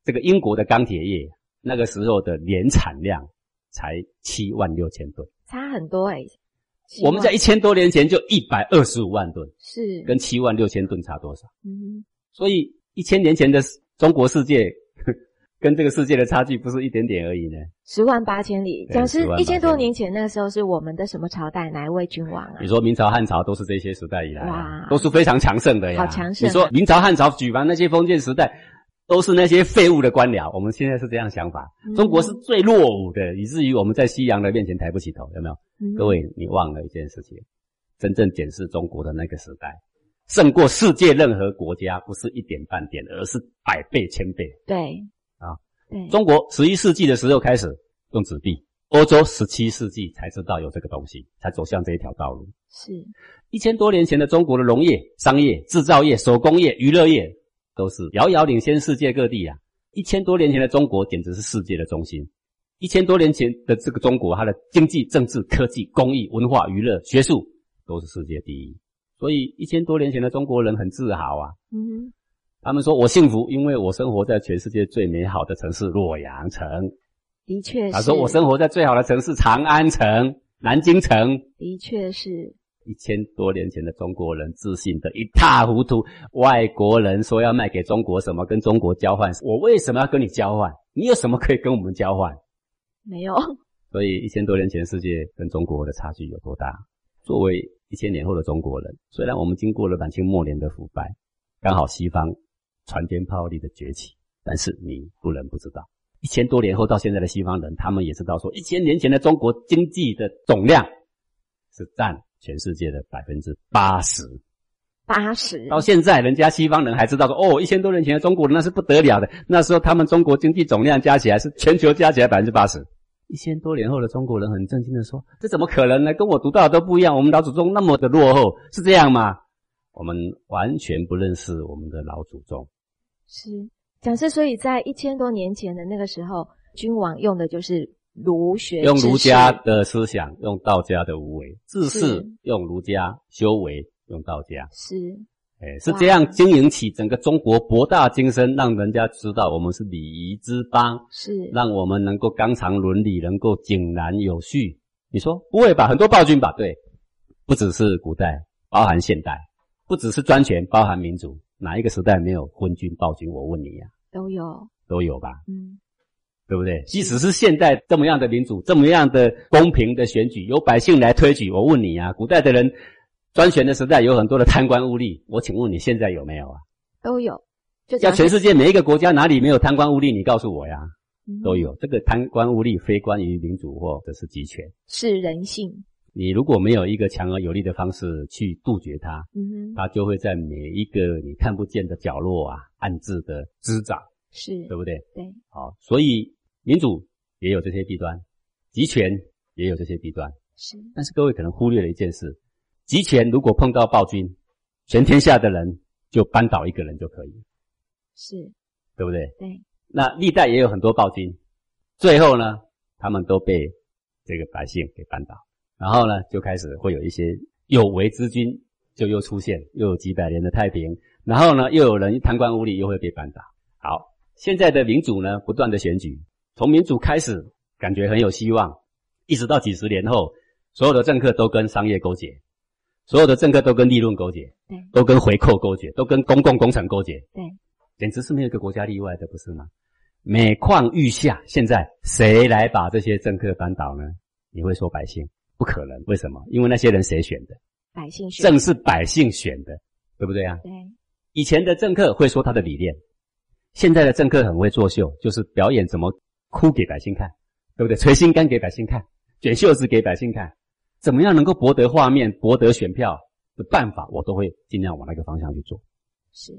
S2: 这个英国的钢铁业那个时候的年产量才七万六千吨，
S1: 差很多哎、
S2: 我们在一千多年前就一百二十五万吨，
S1: 是
S2: 跟七万六千吨差多少？
S1: 嗯
S2: 所以一千年前的中国世界跟这个世界的差距不是一点点而已呢。
S1: 十万八千里。
S2: 对
S1: 讲师一千多年前那个时候是我们的什么朝代？哪一位君王啊
S2: 你？说明朝、汉朝都是这些时代以来啊、
S1: 哇
S2: 都是非常强盛的呀。
S1: 好强盛啊
S2: 你说明朝、汉朝举凡那些封建时代，都是那些废物的官僚。我们现在是这样想法，
S1: 嗯
S2: 中国是最落伍的，以至于我们在西洋的面前抬不起头，有没有？
S1: 嗯
S2: 各位，你忘了一件事情，真正检视中国的那个时代，胜过世界任何国家，不是一点半点，而是百倍、千倍。
S1: 对
S2: 啊，
S1: 对，
S2: 中国十一世纪的时候开始用纸币，欧洲十七世纪才知道有这个东西，才走向这一条道路。
S1: 是
S2: 一千多年前的中国的农业、商业、制造业、手工业、娱乐业都是遥遥领先世界各地啊！一千多年前的中国简直是世界的中心。一千多年前的这个中国，它的经济、政治、科技、工艺、文化、娱乐、学术都是世界第一。所以一千多年前的中国人很自豪啊！
S1: 嗯
S2: 他们说我幸福，因为我生活在全世界最美好的城市洛阳城。
S1: 的确是。
S2: 他说我生活在最好的城市长安城、南京城。
S1: 的确是
S2: 一千多年前的中国人自信的一塌糊涂。外国人说要卖给中国什么，跟中国交换，我为什么要跟你交换？你有什么可以跟我们交换？
S1: 没有。
S2: 所以一千多年前世界跟中国的差距有多大？作为一千年后的中国人，虽然我们经过了满清末年的腐败，刚好西方船坚炮利的崛起，但是你不能不知道，一千多年后到现在的西方人，他们也知道说，一千年前的中国经济的总量是占全世界的百分之八十。
S1: 八十
S2: 到现在，人家西方人还知道说，哦，一千多年前的中国人那是不得了的，那时候他们中国经济总量加起来是全球加起来百分之八十。一千多年后的中国人很震惊的说：“这怎么可能呢？跟我读到的都不一样。我们老祖宗那么的落后，是这样吗？我们完全不认识我们的老祖宗。”
S1: 是讲师，所以在一千多年前的那个时候，君王用的就是儒学，
S2: 用儒家的思想，用道家的无为；治世用儒家，修为用道家。
S1: 是。
S2: 哎，是这样经营起整个中国博大精深，让人家知道我们是礼仪之邦，
S1: 是
S2: 让我们能够纲常伦理，能够井然有序。你说不会吧？很多暴君吧？对，不只是古代，包含现代，不只是专权，包含民主，哪一个时代没有昏君暴君？我问你呀，
S1: 都有，
S2: 都有吧？
S1: 嗯，
S2: 对不对？即使是现代这么样的民主，这么样的公平的选举，由百姓来推举，我问你呀，古代的人。专权的时代有很多的贪官污吏，我请问你现在有没有啊？
S1: 都有。
S2: 就要全世界每一个国家哪里没有贪官污吏？你告诉我呀。都有。这个贪官污吏非关于民主或者是集权，
S1: 是人性。
S2: 你如果没有一个强而有力的方式去杜绝它，
S1: 嗯哼，
S2: 它就会在每一个你看不见的角落啊，暗自的滋长，
S1: 是
S2: 对不对？
S1: 对。
S2: 好，所以民主也有这些弊端，集权也有这些弊端。
S1: 是。
S2: 但是各位可能忽略了一件事。集权如果碰到暴君，全天下的人就扳倒一个人就可以，
S1: 是，
S2: 对不对？
S1: 对。
S2: 那历代也有很多暴君，最后呢，他们都被这个百姓给扳倒，然后呢，就开始会有一些有为之君就又出现，又有几百年的太平，然后呢，又有人贪官污吏又会被扳倒。好，现在的民主呢，不断的选举，从民主开始感觉很有希望，一直到几十年后，所有的政客都跟商业勾结。所有的政客都跟利润勾结，
S1: 对，
S2: 都跟回扣勾结，都跟公共工程勾结，
S1: 对，
S2: 简直是没有一个国家例外的，不是吗？每况愈下，现在谁来把这些政客扳倒呢？你会说百姓？不可能，为什么？因为那些人谁选的？
S1: 百姓选，
S2: 正是百姓选的，对不对啊？
S1: 对。
S2: 以前的政客会说他的理念，现在的政客很会作秀，就是表演怎么哭给百姓看，对不对？捶心肝给百姓看，卷袖子给百姓看。怎么样能够博得画面、博得选票的办法，我都会尽量往那个方向去做。
S1: 是，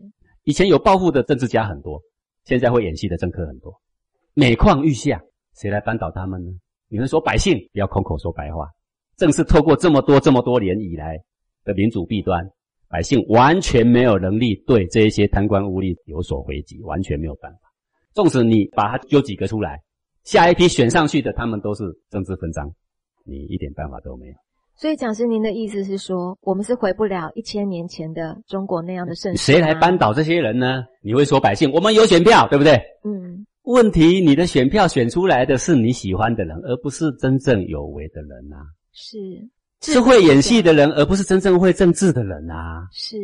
S2: 以前有抱负的政治家很多，现在会演戏的政客很多，每况愈下，谁来扳倒他们呢？你们说百姓不要空口说白话，正是透过这么多这么多年以来的民主弊端，百姓完全没有能力对这一些贪官污吏有所回击，完全没有办法。纵使你把他揪几个出来，下一批选上去的，他们都是政治分赃。你一点办法都没有，
S1: 所以讲师，您的意思是说，我们是回不了一千年前的中国那样的盛世。
S2: 谁来扳倒这些人呢？你会说百姓，我们有选票，对不对？
S1: 嗯。
S2: 问题，你的选票选出来的是你喜欢的人，而不是真正有为的人啊。
S1: 是，
S2: 是会演戏的人，而不是真正会政治的人啊。
S1: 是，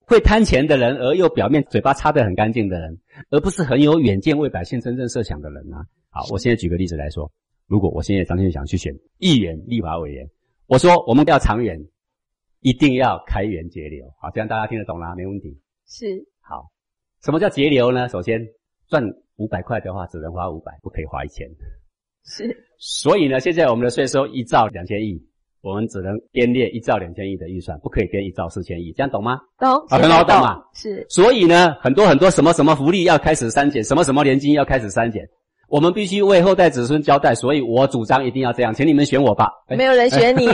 S2: 会贪钱的人，而又表面嘴巴擦得很干净的人，而不是很有远见、为百姓真正设想的人啊。好，我现在举个例子来说。如果我现在张庆祥去选议员、立法委员，我说我们要长远，一定要开源节流，好，这样大家听得懂啦，没问题。
S1: 是
S2: 好，什么叫节流呢？首先赚五百块的话，只能花五百，不可以花一千。
S1: 是，
S2: 所以呢，现在我们的税收一兆两千亿，我们只能编列一兆两千亿的预算，不可以编一兆四千亿，这样懂吗？
S1: 懂，
S2: 很好懂啊。
S1: 是，
S2: 所以呢，很多很多什么什么福利要开始删减，什么什么年金要开始删减。我们必须为后代子孙交代，所以我主张一定要这样，请你们选我吧。
S1: 没有人选你，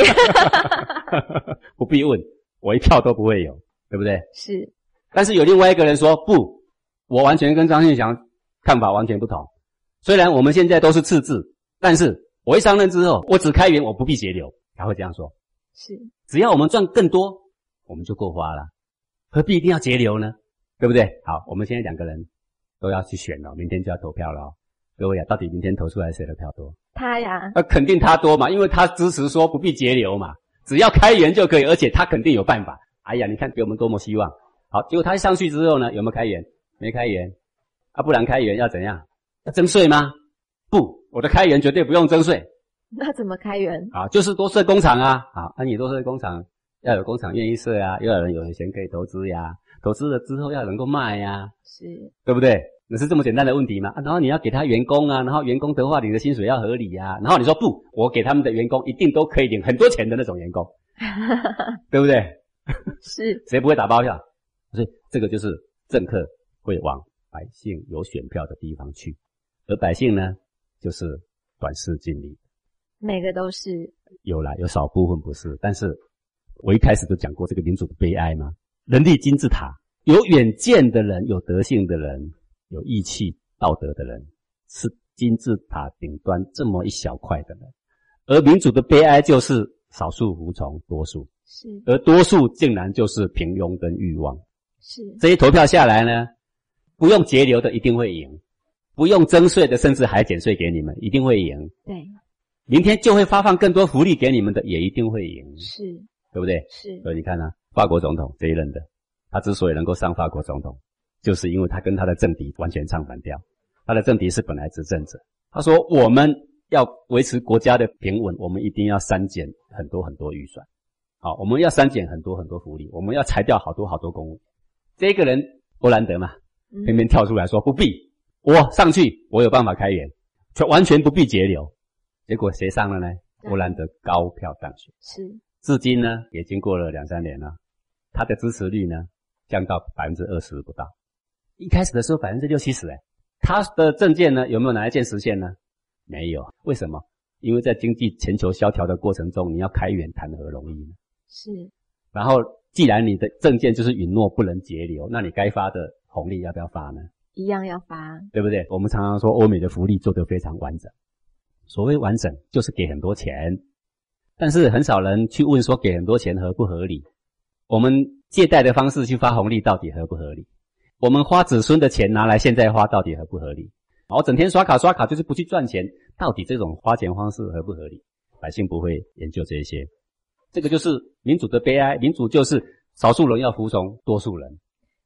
S2: 不必问，我一票都不会有，对不对？
S1: 是。
S2: 但是有另外一个人说不，我完全跟张庆祥看法完全不同。虽然我们现在都是赤字，但是我一上任之后，我只开源，我不必节流。他会这样说。
S1: 是。
S2: 只要我们赚更多，我们就够花了，何必一定要节流呢？对不对？好，我们现在两个人都要去选了，明天就要投票了。各位啊，到底明天投出来谁的票多？
S1: 他呀，
S2: 那肯定他多嘛，因为他支持说不必节流嘛，只要开源就可以，而且他肯定有办法。哎呀，你看给我们多么希望。好，结果他一上去之后呢，有没有开源？没开源。啊，不然开源要怎样？要征税吗？不，我的开源绝对不用征税。
S1: 那怎么开源？
S2: 啊，就是多设工厂啊。啊，那你多设工厂，要有工厂愿意设啊，又有人有钱可以投资呀。投资了之后要能够卖呀，
S1: 是
S2: 对不对？那是这么简单的问题吗？然后你要给他员工啊，然后员工的话，你的薪水要合理呀。然后你说不，我给他们的员工一定都可以领很多钱的那种员工，对不对？
S1: 是，
S2: 谁不会打包票？所以这个就是政客会往百姓有选票的地方去，而百姓呢，就是短视近利。
S1: 每个都是
S2: 有啦，有少部分不是。但是我一开始都讲过这个民主的悲哀嘛，人力金字塔，有远见的人，有德性的人。有义气、道德的人是金字塔顶端这么一小块的人，而民主的悲哀就是少数服从多数，
S1: 是，
S2: 而多数竟然就是平庸跟欲望，
S1: 是。
S2: 这些投票下来呢，不用节流的一定会赢，不用征税的甚至还减税给你们，一定会赢。
S1: 对，
S2: 明天就会发放更多福利给你们的，也一定会赢。
S1: 是，
S2: 对不对？
S1: 是。
S2: 所以你看呢，法国总统这一任的，他之所以能够上法国总统。就是因为他跟他的政敌完全唱反调，他的政敌是本来执政者。他说：“我们要维持国家的平稳，我们一定要删减很多很多预算，好，我们要删减很多很多福利，我们要裁掉好多好多公务。”这个人欧兰德嘛，偏偏跳出来说：“不必，我上去，我有办法开源，全完全不必节流。”结果谁上了呢？欧兰德高票当选。
S1: 是，
S2: 至今呢，也经过了两三年了，他的支持率呢，降到百分之二十不到。一开始的时候百分之六七十，哎，他的证件呢有没有哪一件实现呢？没有，为什么？因为在经济全球萧条的过程中，你要开源谈何容易呢？
S1: 是。
S2: 然后，既然你的证件就是允诺不能节流，那你该发的红利要不要发呢？
S1: 一样要发，
S2: 对不对？我们常常说欧美的福利做得非常完整，所谓完整就是给很多钱，但是很少人去问说给很多钱合不合理？我们借贷的方式去发红利到底合不合理？我们花子孙的钱拿来现在花，到底合不合理？我整天刷卡刷卡就是不去赚钱，到底这种花钱方式合不合理？百姓不会研究这些，这个就是民主的悲哀。民主就是少数人要服从多数人。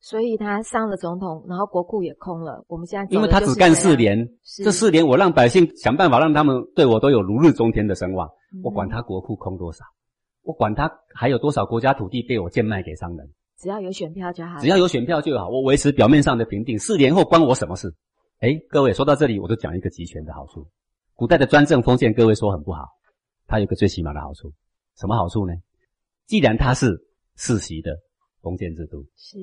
S1: 所以他上了总统，然后国库也空了。我们现在
S2: 因为他只干四年，这四年我让百姓想办法让他们对我都有如日中天的声望。我管他国库空多少，我管他还有多少国家土地被我贱卖给商人。
S1: 只要有选票就好，
S2: 只要有选票就好。我维持表面上的平定，四年后关我什么事？哎，各位说到这里，我就讲一个集权的好处。古代的专政封建，各位说很不好，它有个最起码的好处，什么好处呢？既然它是世袭的封建制度，
S1: 是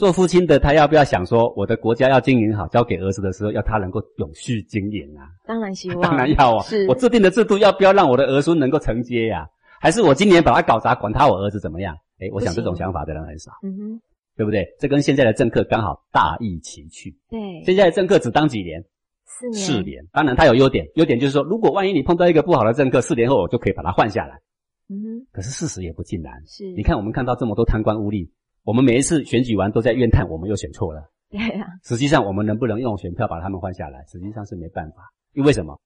S2: 做父亲的，他要不要想说，我的国家要经营好，交给儿子的时候，要他能够永续经营啊？
S1: 当然希望，
S2: 当然要啊。
S1: 是
S2: 我制定的制度，要不要让我的儿孙能够承接呀？还是我今年把他搞砸，管他我儿子怎么样？哎，我想这种想法的人很少，
S1: 嗯哼，
S2: 对不对？这跟现在的政客刚好大异其趣。
S1: 对，
S2: 现在的政客只当几年？
S1: 四年。
S2: 四年。当然，他有优点，优点就是说，如果万一你碰到一个不好的政客，四年后我就可以把他换下来。
S1: 嗯哼。
S2: 可是事实也不尽然。
S1: 是。
S2: 你看，我们看到这么多贪官污吏，我们每一次选举完都在怨叹我们又选错了。
S1: 对呀。
S2: 实际上，我们能不能用选票把他们换下来？实际上是没办法。因为什么？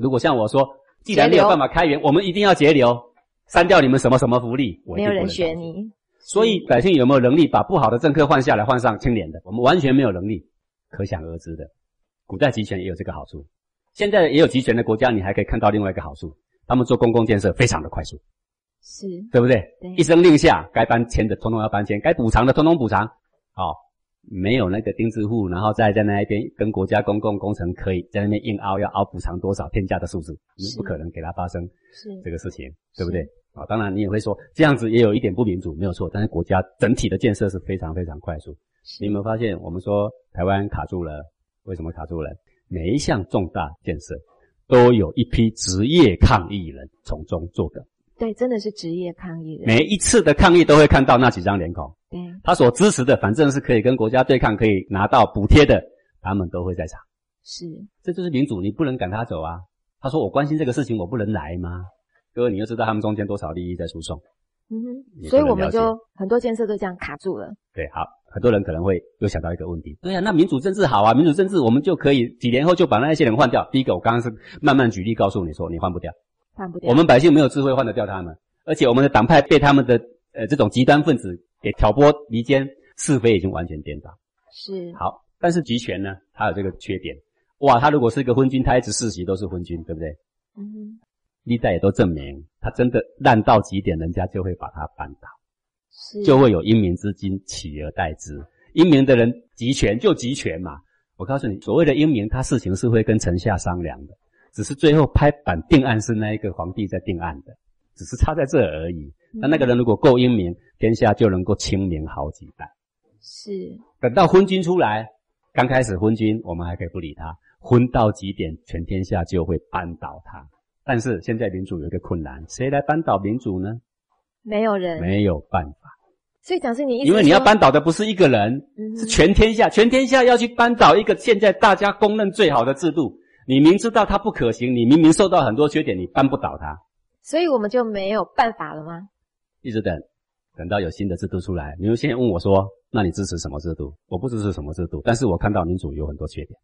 S2: 如果像我说，既然没有办法开源，我们一定要节流。删掉你们什么什么福利，
S1: 没有人选你。
S2: 所以百姓有没有能力把不好的政客换下来，换上清廉的？我们完全没有能力，可想而知的。古代集权也有这个好处，现在也有集权的国家，你还可以看到另外一个好处：他们做公共建设非常的快速，
S1: 是
S2: 对不对？
S1: 对，
S2: 一声令下，该搬迁的通通要搬迁，该补偿的通通补偿。好，没有那个钉子户，然后再在那一边跟国家公共工程可以在那边硬凹，要凹补偿多少天价的数字，你不可能给他发生这个事情，对不对？啊，当然你也会说这样子也有一点不民主，没有错。但是国家整体的建设是非常非常快速。你有没有发现，我们说台湾卡住了，为什么卡住了？每一项重大建设都有一批职业抗议人从中作梗。
S1: 对，真的是职业抗议人。
S2: 每一次的抗议都会看到那几张脸孔。
S1: 对，
S2: 他所支持的，反正是可以跟国家对抗、可以拿到补贴的，他们都会在场。
S1: 是，
S2: 这就是民主，你不能赶他走啊。他说我关心这个事情，我不能来吗？各位，你又知道他们中间多少利益在输送。
S1: 嗯哼，所以我们就很多建设都这样卡住了。
S2: 对，好，很多人可能会又想到一个问题。对啊，那民主政治好啊，民主政治我们就可以几年后就把那些人换掉。第一个，我刚刚是慢慢举例告诉你说，你换不掉，
S1: 换不掉。
S2: 我们百姓没有智慧换得掉他们而且我们的党派被他们的呃这种极端分子给挑拨离间，是非已经完全颠倒。
S1: 是
S2: 好，但是集权呢，它有这个缺点。哇，他如果是一个昏君，他一直世袭都是昏君，对不对？
S1: 嗯，
S2: 历代也都证明，他真的烂到极点，人家就会把他扳倒，
S1: 是
S2: 就会有英明之君取而代之。英明的人集权就集权嘛。我告诉你，所谓的英明，他事情是会跟臣下商量的，只是最后拍板定案是那一个皇帝在定案的，只是差在这而已。那那个人如果够英明，天下就能够清明好几代。
S1: 是
S2: 等到昏君出来，刚开始昏君我们还可以不理他，昏到极点，全天下就会扳倒他。但是现在民主有一个困难，谁来扳倒民主呢？
S1: 没有人，
S2: 没有办法，
S1: 所以讲是你
S2: 因为你要扳倒的不是一个人，
S1: 嗯
S2: 是全天下，全天下要去扳倒一个现在大家公认最好的制度。你明知道它不可行，你明明受到很多缺点，你扳不倒它，
S1: 所以我们就没有办法了吗？
S2: 一直等，等到有新的制度出来，你们现在问我说：“那你支持什么制度？”我不支持什么制度，但是我看到民主有很多缺点，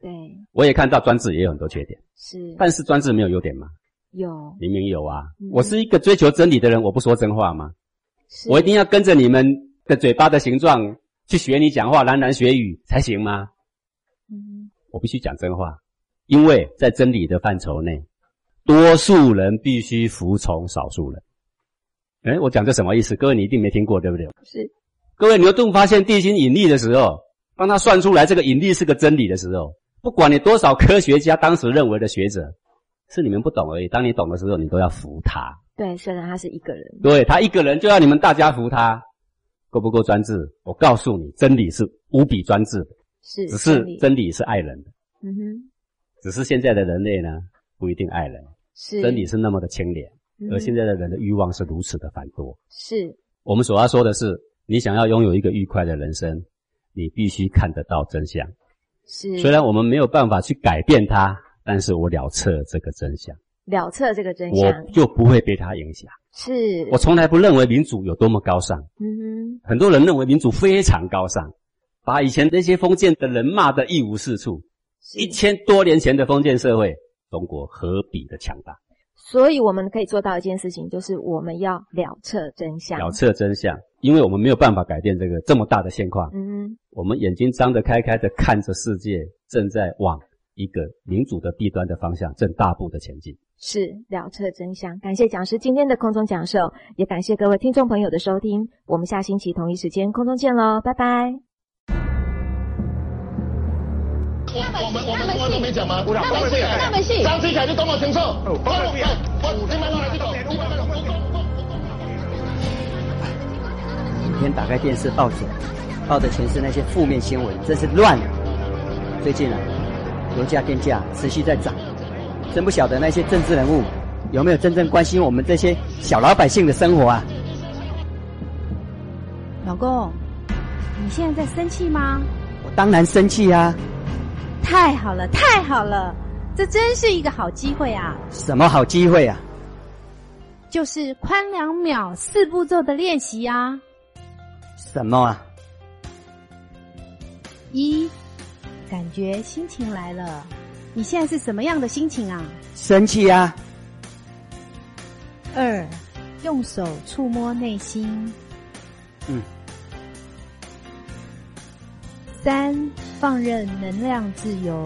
S1: 对，
S2: 我也看到专制也有很多缺点，
S1: 是，
S2: 但是专制没有优点吗？
S1: 有，
S2: 明明有啊
S1: 嗯！
S2: 我是一个追求真理的人，我不说真话吗？
S1: 是
S2: 我一定要跟着你们的嘴巴的形状去学你讲话，喃喃学语才行吗？
S1: 嗯
S2: 我必须讲真话，因为在真理的范畴内，多数人必须服从少数人。哎，我讲这什么意思？各位你一定没听过，对不对？
S1: 是
S2: 各位牛顿发现地心引力的时候，当他算出来这个引力是个真理的时候，不管你多少科学家当时认为的学者，是你们不懂而已。当你懂的时候，你都要服他。
S1: 对，虽然他是一个人，
S2: 对他一个人就要你们大家服他，够不够专制？我告诉你，真理是无比专制的，
S1: 是
S2: 只是
S1: 真理
S2: 是爱人的，
S1: 嗯哼，
S2: 只是现在的人类呢不一定爱人，
S1: 是。
S2: 真理是那么的清廉，
S1: 嗯。
S2: 而现在的人的欲望是如此的繁多。
S1: 是。
S2: 我们所要说的是，你想要拥有一个愉快的人生，你必须看得到真相。
S1: 是，
S2: 虽然我们没有办法去改变它，但是我了测这个真相，
S1: 了测这个真相。
S2: 我就不会被它影响。
S1: 是。
S2: 我从来不认为民主有多么高尚，
S1: 嗯哼。
S2: 很多人认为民主非常高尚，把以前那些封建的人骂得一无是处。
S1: 哼，
S2: 一千多年前的封建社会，中国何比的强大？
S1: 所以我们可以做到一件事情，就是我们要了测真相。
S2: 了测真相，因为我们没有办法改变这个这么大的现况，
S1: 嗯
S2: 我们眼睛张得开开的看着世界正在往一个民主的弊端的方向正大步的前进。
S1: 是了测真相。感谢讲师今天的空中讲授，也感谢各位听众朋友的收听。我们下星期同一时间空中见喽，拜拜。
S5: 我们我们我都没讲吗？
S6: 那么细，那么细。
S5: 张志凯，你懂我清楚？我我我你们来这个。
S6: 每天打开电视、报纸，报的全是那些负面新闻，真是乱了。最近啊，油价、电价持续在涨，真不晓得那些政治人物有没有真正关心我们这些小老百姓的生活啊？
S7: 老公，你现在在生气吗？
S6: 我当然生气啊！
S7: 太好了，太好了，这真是一个好机会啊！
S6: 什么好机会啊？
S7: 就是宽两秒四步骤的练习啊！
S6: 什么啊？
S7: 一，感觉心情来了，你现在是什么样的心情啊？
S6: 生气啊！
S7: 二，用手触摸内心。
S6: 嗯。
S7: 三，放任能量自由。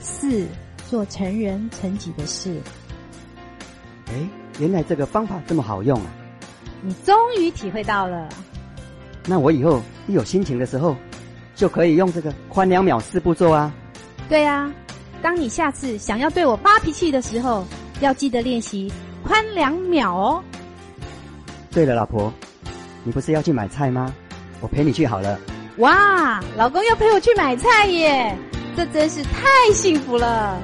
S7: 四，做成人成己的事。
S6: 哎，原来这个方法这么好用啊！
S7: 你终于体会到了。
S6: 那我以后一有心情的时候，就可以用这个宽两秒四步骤啊。
S7: 对啊，当你下次想要对我发脾气的时候，要记得练习宽两秒哦。
S6: 对了，老婆，你不是要去买菜吗？我陪你去好了。
S7: 哇，老公要陪我去买菜耶，这真是太幸福了。